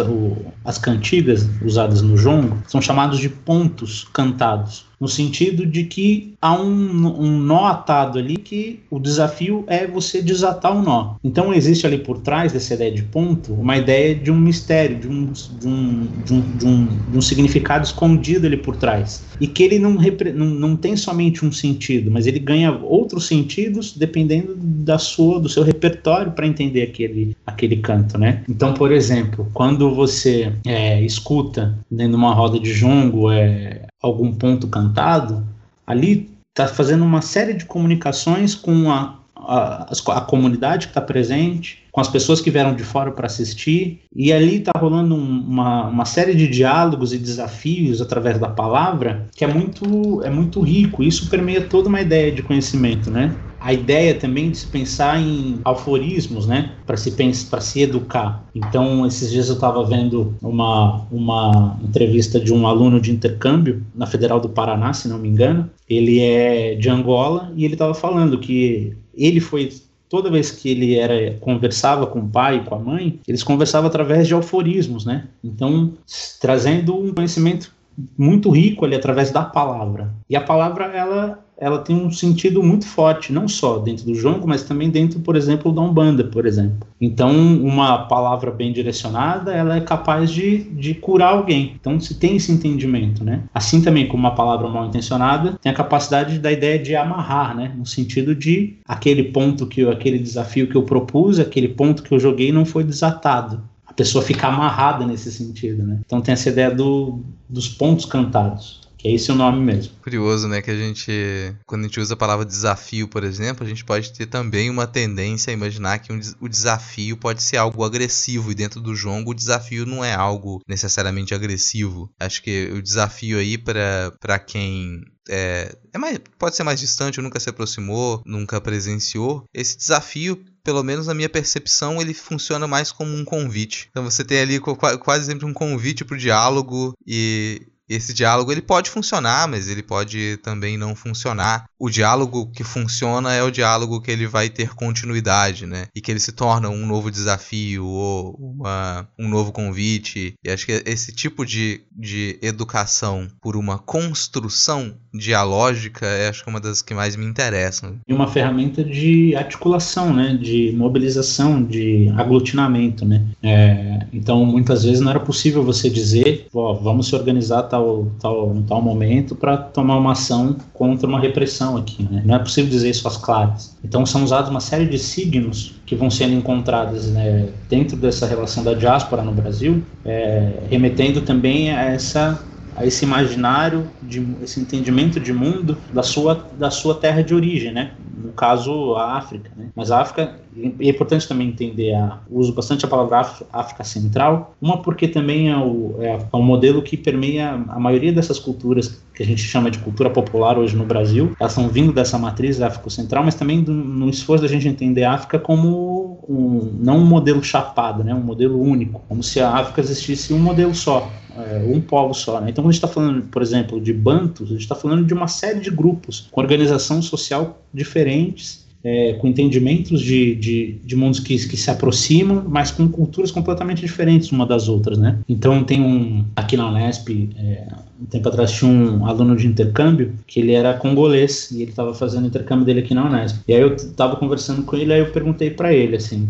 as cantigas usadas no jongo são chamados de pontos cantados no sentido de que há um, um nó atado ali que o desafio é você desatar o nó. Então existe ali por trás dessa ideia de ponto uma ideia de um mistério, de um, de um, de um, de um, de um significado escondido ali por trás. E que ele não, não, não tem somente um sentido, mas ele ganha outros sentidos dependendo da sua, do seu repertório para entender aquele, aquele canto, né? Então, por exemplo, quando você é, escuta de uma roda de jongo é, algum ponto cantado, ali está fazendo uma série de comunicações com a, a, a comunidade que está presente, com as pessoas que vieram de fora para assistir, e ali está rolando um, uma, uma série de diálogos e desafios através da palavra que é muito, é muito rico. Isso permeia toda uma ideia de conhecimento, né? A ideia também de se pensar em aforismos, né, para se para se educar. Então, esses dias eu estava vendo uma uma entrevista de um aluno de intercâmbio na Federal do Paraná, se não me engano. Ele é de Angola e ele estava falando que ele foi toda vez que ele era conversava com o pai e com a mãe, eles conversavam através de aforismos, né? Então, trazendo um conhecimento muito rico ali através da palavra. E a palavra ela ela tem um sentido muito forte, não só dentro do jongo, mas também dentro, por exemplo, da Umbanda, por exemplo. Então, uma palavra bem direcionada, ela é capaz de, de curar alguém. Então, se tem esse entendimento, né? Assim também como uma palavra mal intencionada, tem a capacidade da ideia de amarrar, né? No sentido de aquele ponto que eu, aquele desafio que eu propus, aquele ponto que eu joguei não foi desatado. A pessoa fica amarrada nesse sentido, né? Então tem essa ideia do, dos pontos cantados. Que é esse o nome mesmo. Curioso, né? Que a gente, quando a gente usa a palavra desafio, por exemplo, a gente pode ter também uma tendência a imaginar que um, o desafio pode ser algo agressivo. E dentro do jongo, o desafio não é algo necessariamente agressivo. Acho que o desafio aí para quem é, é mais, pode ser mais distante, nunca se aproximou, nunca presenciou. Esse desafio pelo menos na minha percepção, ele funciona mais como um convite. Então você tem ali quase sempre um convite para o diálogo e esse diálogo ele pode funcionar, mas ele pode também não funcionar. O diálogo que funciona é o diálogo que ele vai ter continuidade, né? E que ele se torna um novo desafio ou uma, um novo convite. E acho que esse tipo de, de educação por uma construção dialógica é acho que uma das que mais me interessam. E uma ferramenta de articulação, né? De mobilização, de aglutinamento, né? É, então muitas vezes não era possível você dizer, vamos se organizar tal, tal, em tal momento para tomar uma ação contra uma repressão aqui. Né? Não é possível dizer isso às claras. Então são usados uma série de signos que vão sendo encontrados né, dentro dessa relação da diáspora no Brasil, é, remetendo também a essa a esse imaginário, de, esse entendimento de mundo da sua, da sua terra de origem, né? No caso a África, né? Mas a África é importante também entender a uso bastante a palavra África Central, uma porque também é o, é, é o modelo que permeia a maioria dessas culturas que a gente chama de cultura popular hoje no Brasil, elas estão vindo dessa matriz África Central, mas também do, no esforço da gente entender a África como um, não um modelo chapado, né, um modelo único, como se a África existisse um modelo só, é, um povo só. Né? Então, quando a gente está falando, por exemplo, de bantos, a gente está falando de uma série de grupos com organização social diferentes é, com entendimentos de, de, de mundos que, que, se aproximam, mas com culturas completamente diferentes uma das outras, né? Então tem um aqui na Unesp, é, um tempo atrás tinha um aluno de intercâmbio que ele era congolês e ele estava fazendo intercâmbio dele aqui na Unesp. E aí eu estava conversando com ele, aí eu perguntei para ele assim,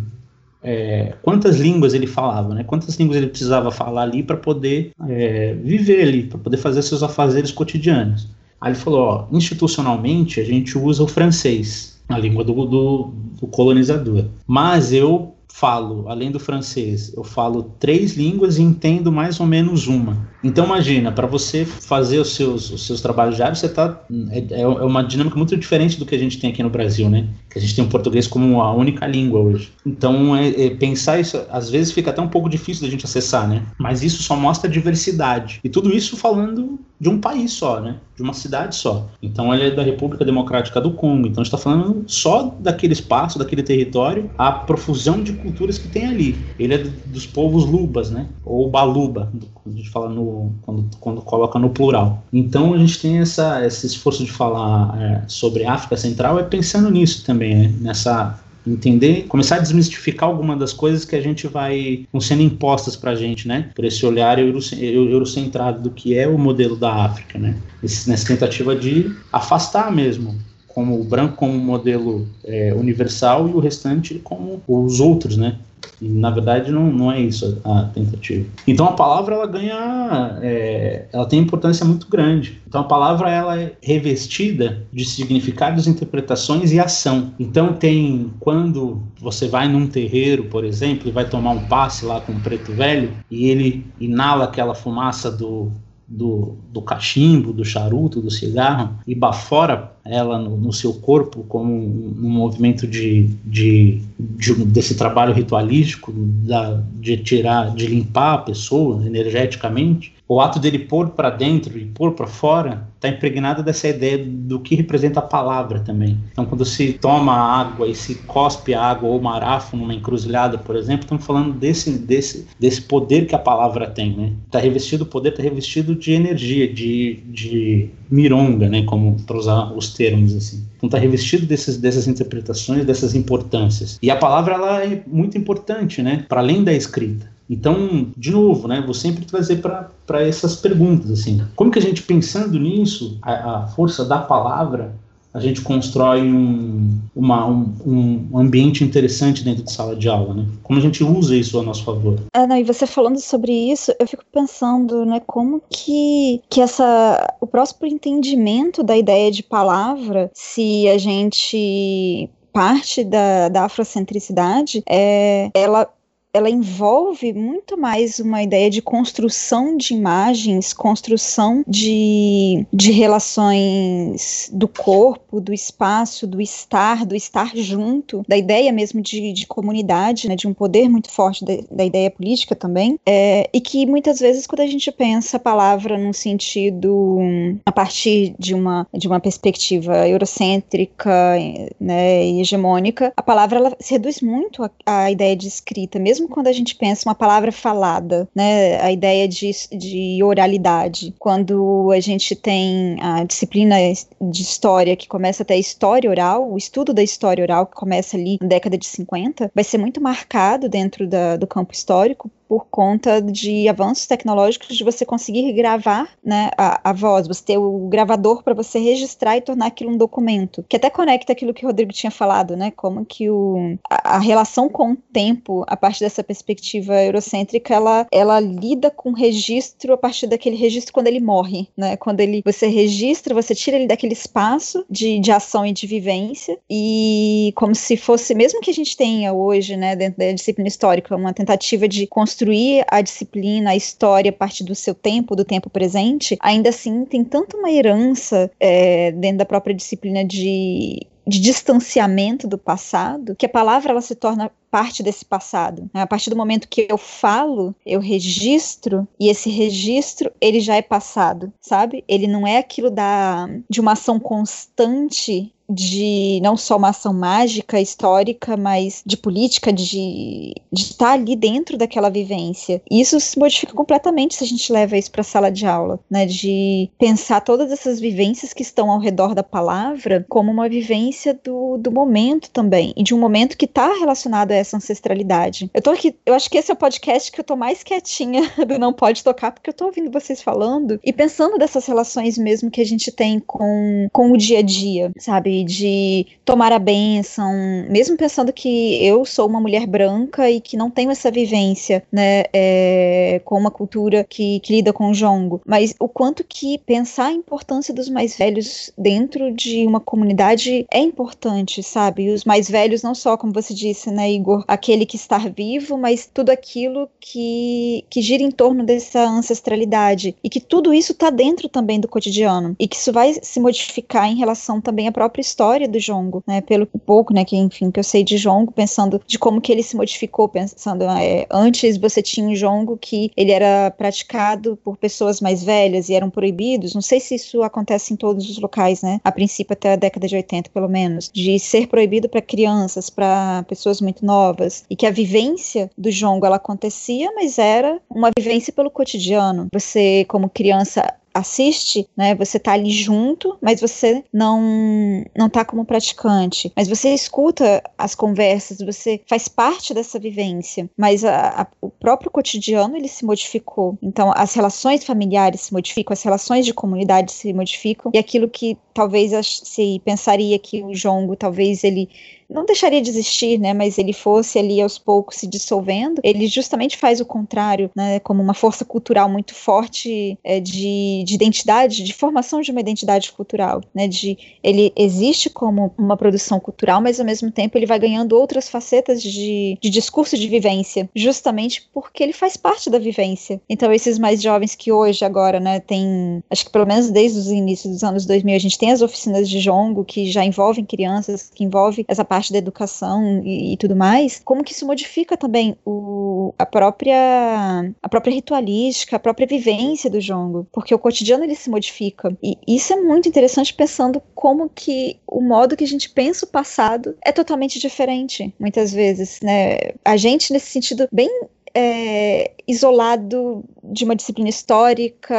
é, quantas línguas ele falava, né? Quantas línguas ele precisava falar ali para poder é, viver ali, para poder fazer seus afazeres cotidianos. Aí ele falou, ó, institucionalmente a gente usa o francês a língua do, do, do colonizador. Mas eu falo, além do francês, eu falo três línguas e entendo mais ou menos uma. Então imagina, para você fazer os seus, os seus trabalhos diários, você tá é, é, uma dinâmica muito diferente do que a gente tem aqui no Brasil, né? Que a gente tem o português como a única língua hoje. Então é, é, pensar isso, às vezes fica até um pouco difícil da gente acessar, né? Mas isso só mostra diversidade. E tudo isso falando de um país só, né? De uma cidade só. Então ele é da República Democrática do Congo. Então a gente está falando só daquele espaço, daquele território, a profusão de culturas que tem ali. Ele é dos povos lubas, né? Ou baluba, quando a gente fala no quando, quando coloca no plural. Então a gente tem essa, esse esforço de falar é, sobre África Central é pensando nisso também, né? nessa entender, começar a desmistificar alguma das coisas que a gente vai vão sendo impostas para a gente, né? Por esse olhar eurocentrado do que é o modelo da África, né? Esse, nessa tentativa de afastar mesmo como o branco como modelo é, universal e o restante como os outros, né? E, na verdade não, não é isso a, tentativa. Então a palavra ela ganha, é, ela tem importância muito grande. Então a palavra ela é revestida de significados, interpretações e ação. Então tem quando você vai num terreiro, por exemplo, e vai tomar um passe lá com um preto velho e ele inala aquela fumaça do do, do cachimbo, do charuto, do cigarro e bafora ela no, no seu corpo como um, um movimento de, de, de, desse trabalho ritualístico da, de tirar, de limpar a pessoa energeticamente, o ato dele pôr para dentro e pôr para fora está impregnado dessa ideia do que representa a palavra também. Então, quando se toma água e se cospe água ou marafo numa encruzilhada, por exemplo, estamos falando desse, desse, desse poder que a palavra tem. Está né? Tá revestido, o poder está revestido de energia, de, de mironga, né? como para usar os termos assim. Então está revestido desses, dessas interpretações, dessas importâncias. E a palavra ela é muito importante, né? Para além da escrita. Então, de novo, né, vou sempre trazer para essas perguntas, assim, como que a gente, pensando nisso, a, a força da palavra, a gente constrói um, uma, um, um, ambiente interessante dentro de sala de aula, né? Como a gente usa isso a nosso favor. É, não, e você falando sobre isso, eu fico pensando, né, como que, que essa, o próximo entendimento da ideia de palavra, se a gente parte da, da afrocentricidade, é, ela ela envolve muito mais uma ideia de construção de imagens, construção de, de relações do corpo, do espaço, do estar, do estar junto, da ideia mesmo de, de comunidade, né, de um poder muito forte da, da ideia política também, é, e que muitas vezes quando a gente pensa a palavra num sentido a partir de uma, de uma perspectiva eurocêntrica né, hegemônica, a palavra ela se reduz muito à ideia de escrita, mesmo mesmo quando a gente pensa uma palavra falada, né, a ideia de, de oralidade, quando a gente tem a disciplina de história que começa até a história oral, o estudo da história oral que começa ali na década de 50, vai ser muito marcado dentro da, do campo histórico por conta de avanços tecnológicos de você conseguir gravar né, a, a voz, você ter o gravador para você registrar e tornar aquilo um documento, que até conecta aquilo que o Rodrigo tinha falado, né, como que o, a, a relação com o tempo, a partir dessa perspectiva eurocêntrica, ela, ela lida com registro a partir daquele registro quando ele morre, né, quando ele, você registra, você tira ele daquele espaço de, de ação e de vivência, e como se fosse, mesmo que a gente tenha hoje, né, dentro da disciplina histórica, uma tentativa de construir construir a disciplina, a história a partir do seu tempo, do tempo presente, ainda assim tem tanto uma herança é, dentro da própria disciplina de de distanciamento do passado, que a palavra ela se torna parte desse passado. A partir do momento que eu falo, eu registro e esse registro ele já é passado, sabe? Ele não é aquilo da de uma ação constante de não só uma ação mágica, histórica, mas de política, de, de estar ali dentro daquela vivência. E isso se modifica completamente se a gente leva isso para a sala de aula, né? De pensar todas essas vivências que estão ao redor da palavra como uma vivência do, do momento também, e de um momento que está relacionado a essa ancestralidade. Eu tô aqui, eu acho que esse é o podcast que eu tô mais quietinha [laughs] do Não Pode Tocar, porque eu tô ouvindo vocês falando e pensando dessas relações mesmo que a gente tem com, com o dia a dia, sabe? De tomar a bênção, mesmo pensando que eu sou uma mulher branca e que não tenho essa vivência, né, é, com uma cultura que, que, lida com o jongo, mas o quanto que pensar a importância dos mais velhos dentro de uma comunidade é importante, sabe? E os mais velhos não só, como você disse, né, Igor, aquele que está vivo, mas tudo aquilo que, que gira em torno dessa ancestralidade. E que tudo isso está dentro também do cotidiano. E que isso vai se modificar em relação também à própria história do jongo, né? Pelo pouco, né, que enfim que eu sei de jongo, pensando de como que ele se modificou, pensando é, antes você tinha um jongo que ele era praticado por pessoas mais velhas e eram proibidos. Não sei se isso acontece em todos os locais, né? A princípio até a década de 80, pelo menos, de ser proibido para crianças, para pessoas muito novas e que a vivência do jongo ela acontecia, mas era uma vivência pelo cotidiano. Você como criança assiste, né, você tá ali junto, mas você não não tá como praticante. Mas você escuta as conversas, você faz parte dessa vivência. Mas a, a, o próprio cotidiano ele se modificou. Então as relações familiares se modificam, as relações de comunidade se modificam e aquilo que talvez se pensaria que o jongo talvez ele não deixaria de existir, né, mas ele fosse ali aos poucos se dissolvendo, ele justamente faz o contrário, né, como uma força cultural muito forte é, de, de identidade, de formação de uma identidade cultural, né, de ele existe como uma produção cultural, mas ao mesmo tempo ele vai ganhando outras facetas de, de discurso de vivência, justamente porque ele faz parte da vivência. Então esses mais jovens que hoje agora, né, tem, acho que pelo menos desde os inícios dos anos 2000 a gente tem as oficinas de jongo que já envolvem crianças, que envolve essa parte parte da educação e, e, tudo mais, como que isso modifica também o, a própria a própria ritualística, a própria vivência do jongo, porque o cotidiano ele se modifica. E isso é muito interessante pensando como que o modo que a gente pensa o passado é totalmente diferente, muitas vezes, né? A gente nesse sentido bem é, isolado de uma disciplina histórica,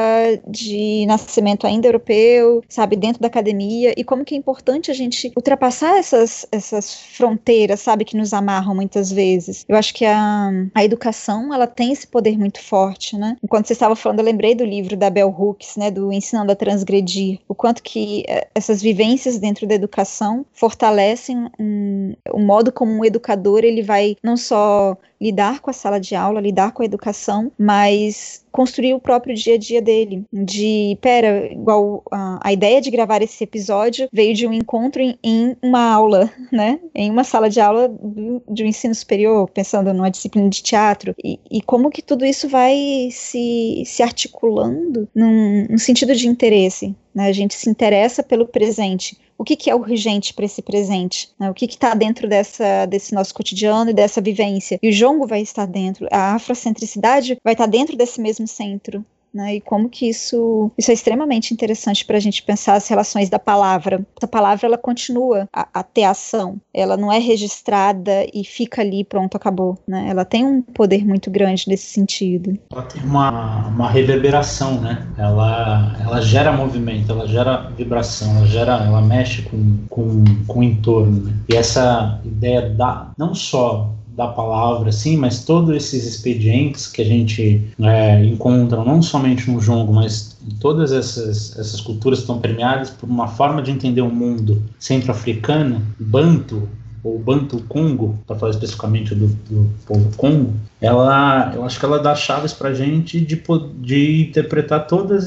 de nascimento ainda europeu, sabe, dentro da academia, e como que é importante a gente ultrapassar essas, essas fronteiras, sabe, que nos amarram muitas vezes. Eu acho que a, a educação, ela tem esse poder muito forte, né? Enquanto você estava falando, eu lembrei do livro da Bell Hooks, né, do Ensinando a Transgredir, o quanto que é, essas vivências dentro da educação fortalecem um, o modo como um educador, ele vai não só lidar com a sala de aula, lidar com a educação, mas construir o próprio dia a dia dele. De, pera, igual a, a ideia de gravar esse episódio veio de um encontro em, em uma aula, [laughs] né? Em uma sala de aula do, de um ensino superior, pensando numa disciplina de teatro. E, e como que tudo isso vai se, se articulando num, num sentido de interesse. Né? A gente se interessa pelo presente o que, que é urgente para esse presente, né? o que está dentro dessa, desse nosso cotidiano e dessa vivência. E o jongo vai estar dentro, a afrocentricidade vai estar dentro desse mesmo centro. Né, e como que isso, isso é extremamente interessante para a gente pensar as relações da palavra. A palavra ela continua a, a, ter ação, ela não é registrada e fica ali, pronto, acabou. Né? Ela tem um poder muito grande nesse sentido. Ela tem uma, uma reverberação, né? Ela, ela gera movimento, ela gera vibração, ela gera, ela mexe com, com, com o entorno. Né? E essa ideia da não só da palavra, sim, mas todos esses expedientes que a gente é, encontra, não somente no jongo, mas todas essas, essas culturas estão permeadas por uma forma de entender o mundo centro-africano, banto, ou Banto Congo, para falar especificamente do, do povo Congo, ela, eu acho que ela dá chaves para a gente de, de interpretar toda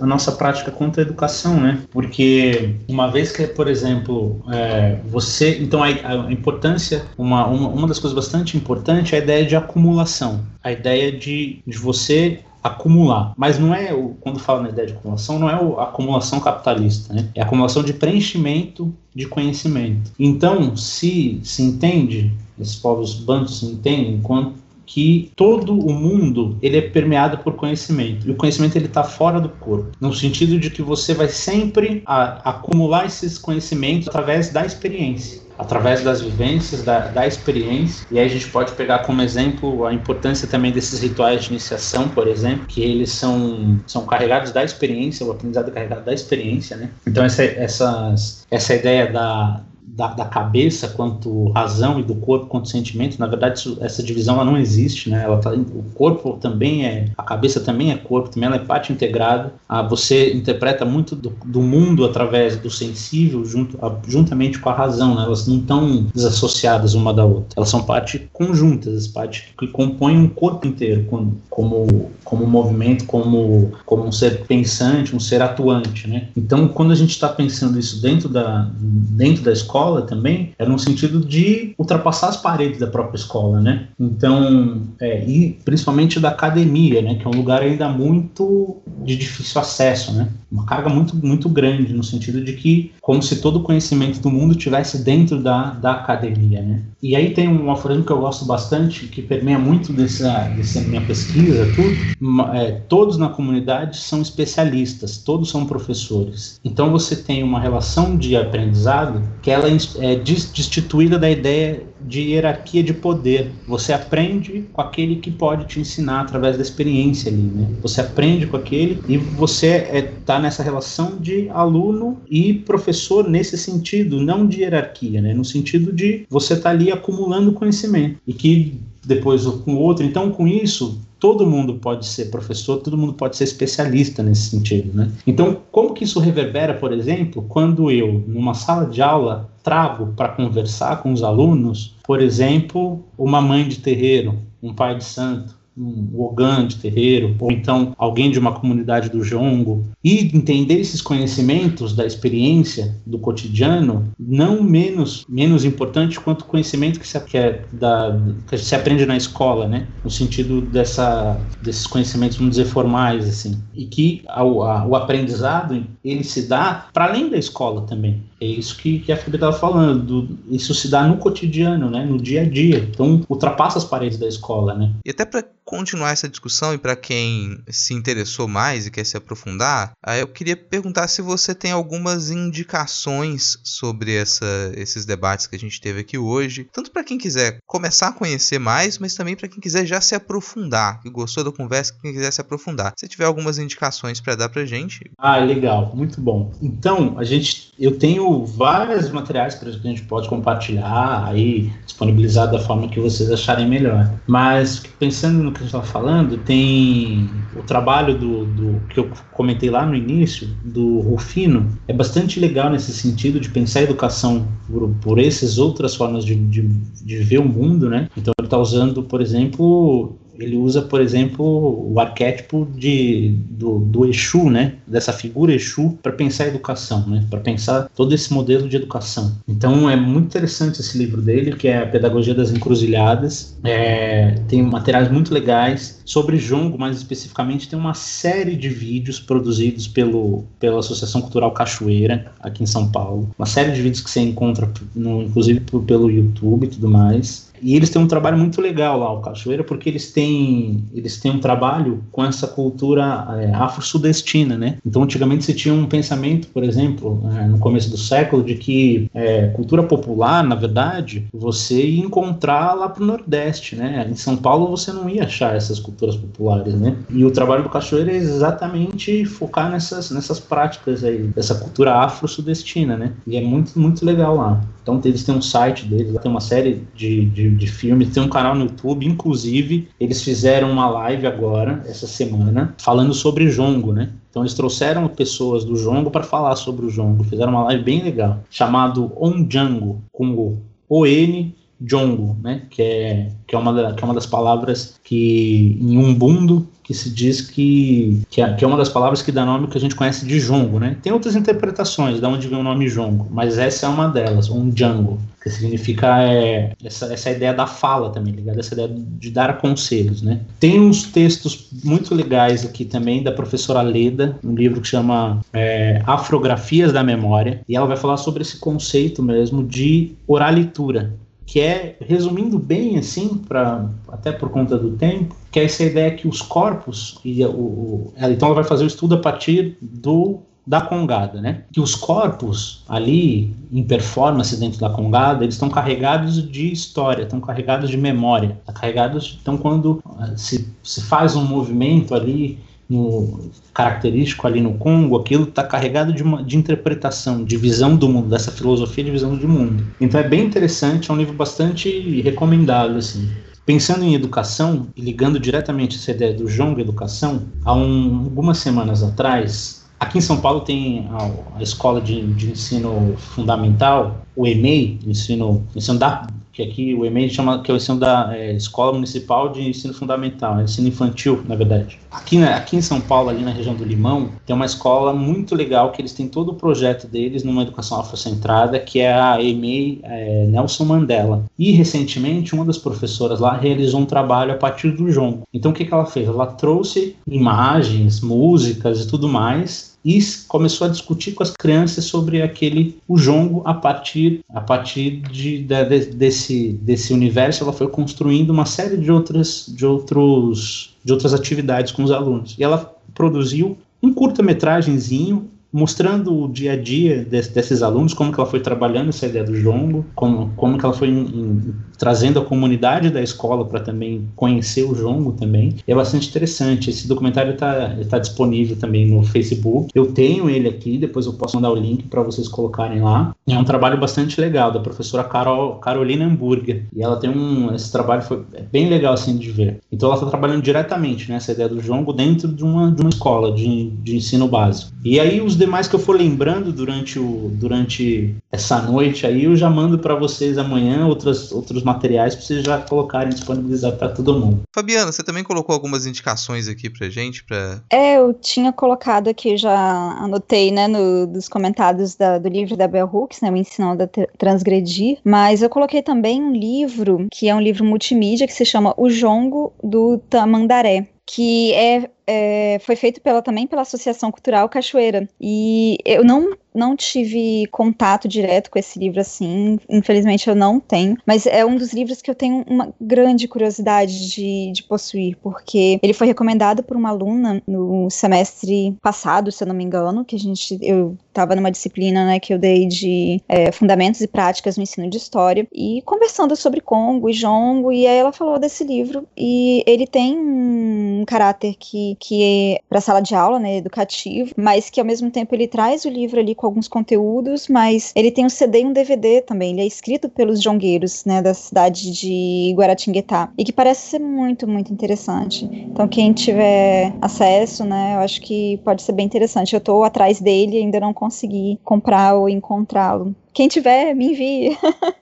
a nossa prática contra a educação, né? Porque uma vez que, por exemplo, é, você, então a, a importância, uma, uma, uma das coisas bastante importantes é a ideia de acumulação, a ideia de, de você acumular. Mas não é, o, quando fala na ideia de acumulação, não é a acumulação capitalista, né? É a acumulação de preenchimento de conhecimento. Então, se se entende, esses povos bantos se entendem enquanto que todo o mundo ele é permeado por conhecimento e o conhecimento ele está fora do corpo no sentido de que você vai sempre a, acumular esses conhecimentos através da experiência através das vivências, da, da experiência. E aí a gente pode pegar como exemplo a importância também desses rituais de iniciação, por exemplo, que eles são, são carregados da experiência, o aprendizado é carregado da experiência, né? Então essa, essas, essa ideia da, da, da, cabeça quanto razão e do corpo quanto sentimento, na verdade isso, essa divisão ela não existe, né? Ela tá, o corpo também é, a cabeça também é corpo, também ela é parte integrada. Ah, você interpreta muito do, do, mundo através do sensível junto, a, juntamente com a razão, né? Elas não estão desassociadas uma da outra. Elas são parte conjuntas, parte que compõem um corpo inteiro, como, como, como movimento, como, como um ser pensante, um ser atuante, né? Então, quando a gente está pensando isso dentro da, dentro da escola escola também é no sentido de ultrapassar as paredes da própria escola, né? Então, é, e principalmente da academia, né? Que é um lugar ainda muito de difícil acesso, né? Uma carga muito, muito grande, no sentido de que, como se todo o conhecimento do mundo tivesse dentro da, da academia, né? E aí tem um aforismo que eu gosto bastante, que permeia muito dessa, dessa minha pesquisa, tudo. É, todos na comunidade são especialistas, todos são professores. Então você tem uma relação de aprendizado que ela é destituída da ideia de hierarquia de poder. Você aprende com aquele que pode te ensinar através da experiência ali, né? Você aprende com aquele e você está é, tá nessa relação de aluno e professor nesse sentido, não de hierarquia, né? No sentido de você estar tá ali acumulando conhecimento e que depois com o outro. Então, com isso, todo mundo pode ser professor, todo mundo pode ser especialista nesse sentido, né? Então, como que isso reverbera, por exemplo, quando eu, numa sala de aula, trago para conversar com os alunos, por exemplo, uma mãe de terreiro, um pai de santo, um Ogan de terreiro, ou então alguém de uma comunidade do Jongo, e entender esses conhecimentos da experiência do cotidiano, não menos, menos importante quanto o conhecimento que se, que é da, que se aprende na escola, né? no sentido dessa, desses conhecimentos, vamos dizer, formais, assim, e que a, a, o aprendizado ele se dá para além da escola também. É isso que, que a Fibra estava falando, do, isso se dá no cotidiano, né? no dia a dia. Então, ultrapassa as paredes da escola. Né? E até para continuar essa discussão e para quem se interessou mais e quer se aprofundar, eu queria perguntar se você tem algumas indicações sobre essa, esses debates que a gente teve aqui hoje, tanto para quem quiser começar a conhecer mais, mas também para quem quiser já se aprofundar, que gostou da conversa, quem quiser se aprofundar. Se tiver algumas indicações para dar para gente. Ah, legal, muito bom. Então, a gente, eu tenho vários materiais que a gente pode compartilhar aí, disponibilizar da forma que vocês acharem melhor. Mas pensando no que a gente estava falando, tem o trabalho do, do, que eu comentei lá no início, do Rufino, é bastante legal nesse sentido de pensar a educação por, por essas outras formas de, de, de ver o mundo, né? Então ele está usando, por exemplo, ele usa, por exemplo, o arquétipo de, do, do Exu, né? Dessa figura Exu para pensar a educação, né? Para pensar todo esse modelo de educação. Então é muito interessante esse livro dele, que é a Pedagogia das Encruzilhadas. É, tem materiais muito legais sobre jongo, mais especificamente tem uma série de vídeos produzidos pelo, pela Associação Cultural Cachoeira aqui em São Paulo. Uma série de vídeos que você encontra, no, inclusive pelo YouTube e tudo mais. E eles têm um trabalho muito legal lá, o Cachoeira, porque eles têm, eles têm um trabalho com essa cultura é, afro-sudestina, né? Então, antigamente se tinha um pensamento, por exemplo, é, no começo do século, de que é, cultura popular, na verdade, você ia encontrar lá pro Nordeste, né? Em São Paulo você não ia achar essas culturas populares, né? E o trabalho do Cachoeira é exatamente focar nessas, nessas práticas aí, dessa cultura afro-sudestina, né? E é muito, muito legal lá. Então, eles têm um site deles, tem uma série de, de de, filmes, tem um canal no YouTube, inclusive eles fizeram uma live agora, essa semana, falando sobre jongo, né? Então eles trouxeram pessoas do jongo para falar sobre o jongo, fizeram uma live bem legal, chamado On Django, com o ON Jongo, né? Que é, que, é uma da, que é uma das palavras que em Umbundo que se diz que, é, que, é, uma das palavras que dá nome que a gente conhece de jongo, né? Tem outras interpretações de onde vem o nome jongo, mas essa é uma delas, um django, que significa é, essa, essa ideia da fala também, ligada essa ideia de dar conselhos, né? Tem uns textos muito legais aqui também da professora Leda, um livro que chama é, Afrografias da Memória, e ela vai falar sobre esse conceito mesmo de oralitura, que é, resumindo bem assim, pra, até por conta do tempo, que é essa ideia que os corpos, e o, o, então ela vai fazer o estudo a partir do da congada, né? Que os corpos ali em performance dentro da congada, eles estão carregados de história, estão carregados de memória, tá carregados, então quando uh, se, se faz um movimento ali no, característico ali no Congo, aquilo está carregado de, uma, de interpretação, de visão do mundo, dessa filosofia de visão do mundo. Então é bem interessante, é um livro bastante recomendável, assim. Pensando em educação e ligando diretamente essa ideia do Jong Educação, há um, algumas semanas atrás, aqui em São Paulo tem a, a escola de, de, ensino fundamental, o EMEI, ensino, ensino da, que aqui o EMEI chama que é o ensino da é, Escola Municipal de Ensino Fundamental, é ensino infantil, na verdade. Aqui, né, aqui em São Paulo, ali na região do Limão, tem uma escola muito legal que eles têm todo o projeto deles numa educação afrocentrada, que é a EMEI é, Nelson Mandela. E recentemente, uma das professoras lá realizou um trabalho a partir do jongo. Então, o que, que ela fez? Ela trouxe imagens, músicas e tudo mais e começou a discutir com as crianças sobre aquele o jongo a partir a partir de, de, desse desse universo ela foi construindo uma série de outras de outros de outras atividades com os alunos. E ela produziu um curta-metragenzinho mostrando o dia a dia desse, desses alunos, como que ela foi trabalhando essa ideia do jongo, como, como que ela foi em, em, trazendo a comunidade da escola para também conhecer o jongo também. É bastante interessante. Esse documentário está tá disponível também no Facebook. Eu tenho ele aqui, depois eu posso mandar o link para vocês colocarem lá. É um trabalho bastante legal da professora Carol, Carolina Hamburger. E ela tem um esse trabalho foi é bem legal assim de ver. Então ela está trabalhando diretamente nessa né, ideia do jongo dentro de uma, de uma escola de, de ensino básico. E aí os demais que eu for lembrando durante, o, durante essa noite aí, eu já mando para vocês amanhã outros, outros materiais para vocês já colocarem disponibilizar para todo mundo. Fabiana, você também colocou algumas indicações aqui pra gente? Pra... É, eu tinha colocado aqui, já anotei, né, no, dos comentários da, do livro da Bell Hooks, né, o Ensinando a Transgredir, mas eu coloquei também um livro, que é um livro multimídia, que se chama O Jongo do Tamandaré, que é é, foi feito pela, também pela Associação Cultural Cachoeira. E eu não não tive contato direto com esse livro assim, infelizmente eu não tenho, mas é um dos livros que eu tenho uma grande curiosidade de, de possuir, porque ele foi recomendado por uma aluna no semestre passado, se eu não me engano, que a gente, eu estava numa disciplina, né, que eu dei de é, fundamentos e práticas no ensino de história, e conversando sobre Congo e Jongo, e aí ela falou desse livro, e ele tem um caráter que, que é para sala de aula, né, educativo, mas que ao mesmo tempo ele traz o livro ali com alguns conteúdos, mas ele tem um CD e um DVD também. Ele é escrito pelos jongueiros, né, da cidade de Guaratinguetá, e que parece ser muito, muito interessante. Então, quem tiver acesso, né, eu acho que pode ser bem interessante. Eu estou atrás dele e ainda não consegui comprar ou encontrá-lo. Quem tiver, me envie. [laughs]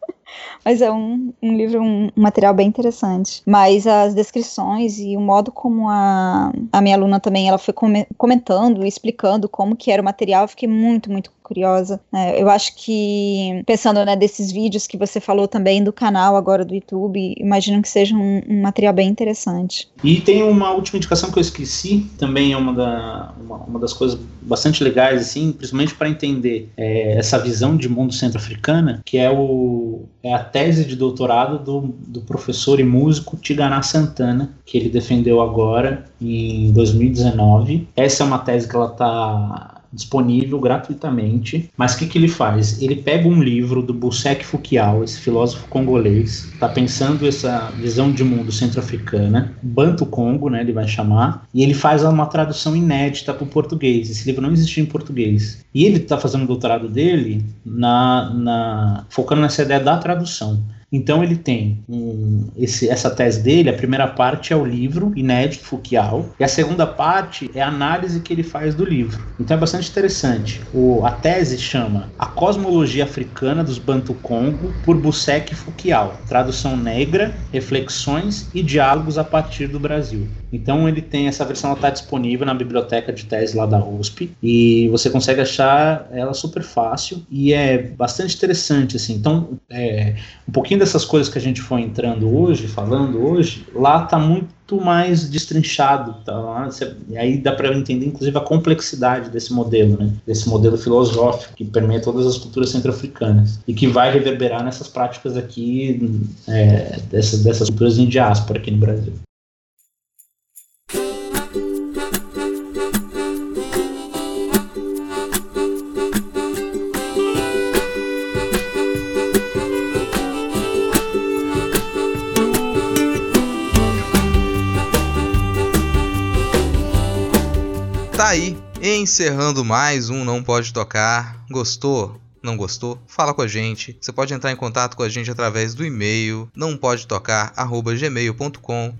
Mas é um, um livro, um, material bem interessante. Mas as descrições e o modo como a, a minha aluna também ela foi comentando e explicando como que era o material, eu fiquei muito, muito curiosa. É, eu acho que, pensando né, desses vídeos que você falou também do canal agora do YouTube, imagino que seja um, um material bem interessante. E tem uma última indicação que eu esqueci, também é uma, da, uma, uma das coisas bastante legais, assim, principalmente para entender é, essa visão de mundo centro-africana, que é, o, é a tese de doutorado do, do professor e músico Tiganá Santana, que ele defendeu agora em 2019. Essa é uma tese que ela está disponível gratuitamente. Mas o que, que ele faz? Ele pega um livro do Busek Fukiao, esse filósofo congolês, está pensando essa visão de mundo centro-africana, Banto Congo, né, ele vai chamar, e ele faz uma tradução inédita para o português. Esse livro não existia em português. E ele está fazendo o doutorado dele na, na, focando nessa ideia da tradução. Então ele tem um, esse, essa tese dele, a primeira parte é o livro inédito Fouquial, e a segunda parte é a análise que ele faz do livro. Então é bastante interessante. O, a tese chama A Cosmologia Africana dos Bantu Congo por Busek Fouquial, tradução negra, reflexões e diálogos a partir do Brasil. Então ele tem essa versão, está disponível na biblioteca de tese lá da USP e você consegue achar ela super fácil e é bastante interessante assim. Então é, um pouquinho dessas coisas que a gente foi entrando hoje, falando hoje, lá está muito mais destrinchado, tá lá, e aí dá para entender inclusive a complexidade desse modelo, né? Desse modelo filosófico que permeia todas as culturas centro-africanas e que vai reverberar nessas práticas aqui é, dessas, dessas culturas em diáspora aqui no Brasil. Tá aí, encerrando mais um Não Pode Tocar. Gostou? Não gostou, fala com a gente. Você pode entrar em contato com a gente através do e-mail não pode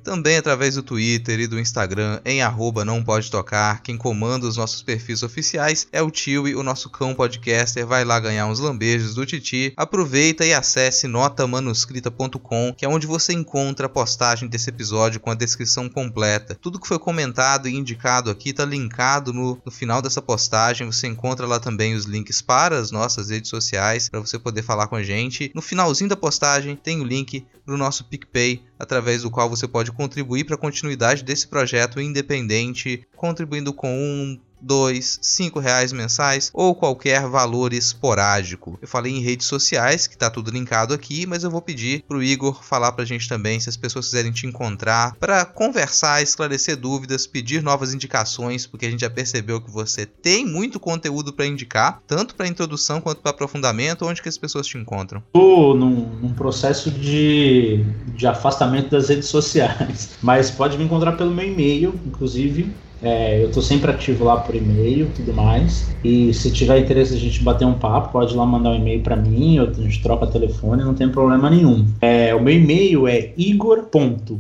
também através do Twitter e do Instagram em arroba não pode tocar. Quem comanda os nossos perfis oficiais é o Tio e o nosso cão podcaster. Vai lá ganhar uns lambejos do Titi. Aproveita e acesse notamanuscrita.com, que é onde você encontra a postagem desse episódio com a descrição completa. Tudo que foi comentado e indicado aqui está linkado no, no final dessa postagem. Você encontra lá também os links para as nossas redes sociais para você poder falar com a gente. No finalzinho da postagem tem o link para o nosso PicPay, através do qual você pode contribuir para a continuidade desse projeto independente, contribuindo com um dois, cinco reais mensais ou qualquer valor esporádico. Eu falei em redes sociais, que tá tudo linkado aqui, mas eu vou pedir pro Igor falar pra gente também se as pessoas quiserem te encontrar para conversar, esclarecer dúvidas, pedir novas indicações, porque a gente já percebeu que você tem muito conteúdo para indicar, tanto para introdução quanto para aprofundamento. Onde que as pessoas te encontram? Estou num, num processo de, de afastamento das redes sociais, [laughs] mas pode me encontrar pelo meu e-mail, inclusive é, eu estou sempre ativo lá por e-mail e tudo mais. E se tiver interesse a gente bater um papo, pode lá mandar um e-mail para mim, ou a gente troca telefone, não tem problema nenhum. É, o meu e-mail é igor.bologna,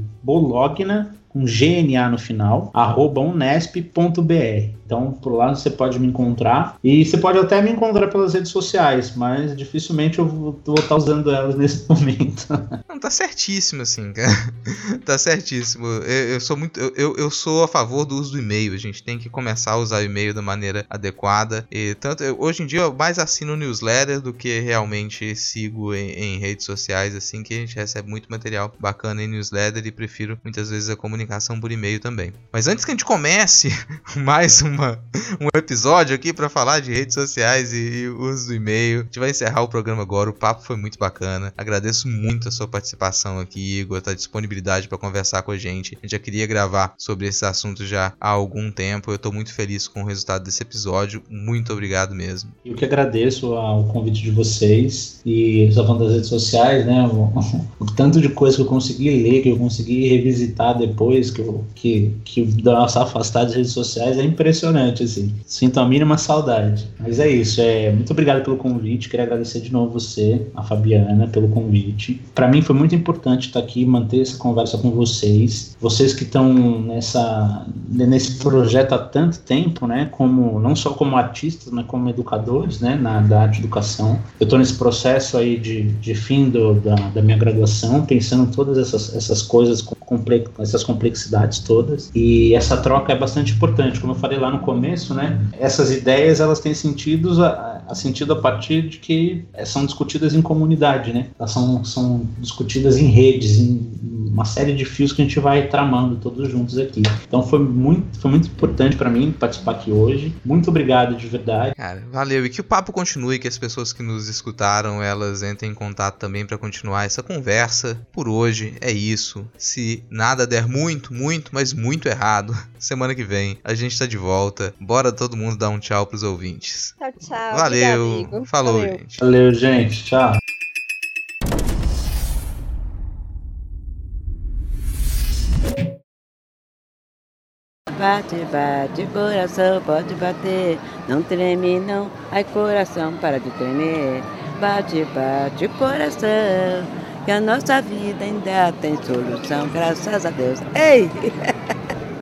com GNA no final, arroba unesp.br. Então, por lá você pode me encontrar. E você pode até me encontrar pelas redes sociais, mas dificilmente eu vou estar usando elas [laughs] nesse momento. Tá certíssimo, assim, cara. [laughs] tá certíssimo. Eu, eu sou muito. Eu, eu sou a favor do uso do e-mail. A gente tem que começar a usar o e-mail da maneira adequada. E tanto eu, hoje em dia eu mais assino newsletter do que realmente sigo em, em redes sociais, assim, que a gente recebe muito material bacana em newsletter e prefiro muitas vezes a comunicação por e-mail também. Mas antes que a gente comece [laughs] mais um uma, um episódio aqui para falar de redes sociais e, e uso do e-mail. A gente vai encerrar o programa agora. O papo foi muito bacana. Agradeço muito a sua participação aqui, Igor, a disponibilidade para conversar com a gente. A gente já queria gravar sobre esse assunto já há algum tempo. Eu estou muito feliz com o resultado desse episódio. Muito obrigado mesmo. Eu que agradeço o convite de vocês e só falando das redes sociais, né? [laughs] O, tanto de coisa que eu consegui ler, que eu consegui revisitar depois, que, eu, que, que da nossa afastada das redes sociais é impressionante, assim. Sinto a mínima saudade. Mas é isso. É, muito obrigado pelo convite. Queria agradecer de novo você, a Fabiana, pelo convite. Para mim foi muito importante estar aqui, manter essa conversa com vocês. Vocês que estão nessa nesse projeto há tanto tempo, né? Como não só como artistas, mas como educadores, né? Na da arte educação. Eu estou nesse processo aí de, de fim do, da, da minha graduação, pensando todas essas, essas coisas, essas complexidades todas. E essa troca é bastante importante. Como eu falei lá no começo, né? Essas ideias elas têm sentido a, a sentido a partir de que são discutidas em comunidade, né? São, são discutidas em redes, em uma série de fios que a gente vai tramando todos juntos aqui. Então foi muito, foi muito importante para mim participar aqui hoje. Muito obrigado de verdade. Cara, valeu e que o papo continue, que as pessoas que nos escutaram elas entrem em contato também para continuar essa conversa. Por hoje é isso. Se nada der muito, muito, mas muito errado, [laughs] semana que vem a gente tá de volta. Bora todo mundo dar um tchau pros ouvintes. Tchau, tchau. Valeu. Obrigado, Falou, Valeu. gente. Valeu, gente. Tchau. Bate, bate, coração pode bater, não treme não, ai coração para de tremer. Bate, bate, coração, que a nossa vida ainda tem solução, graças a Deus. Ei! [laughs]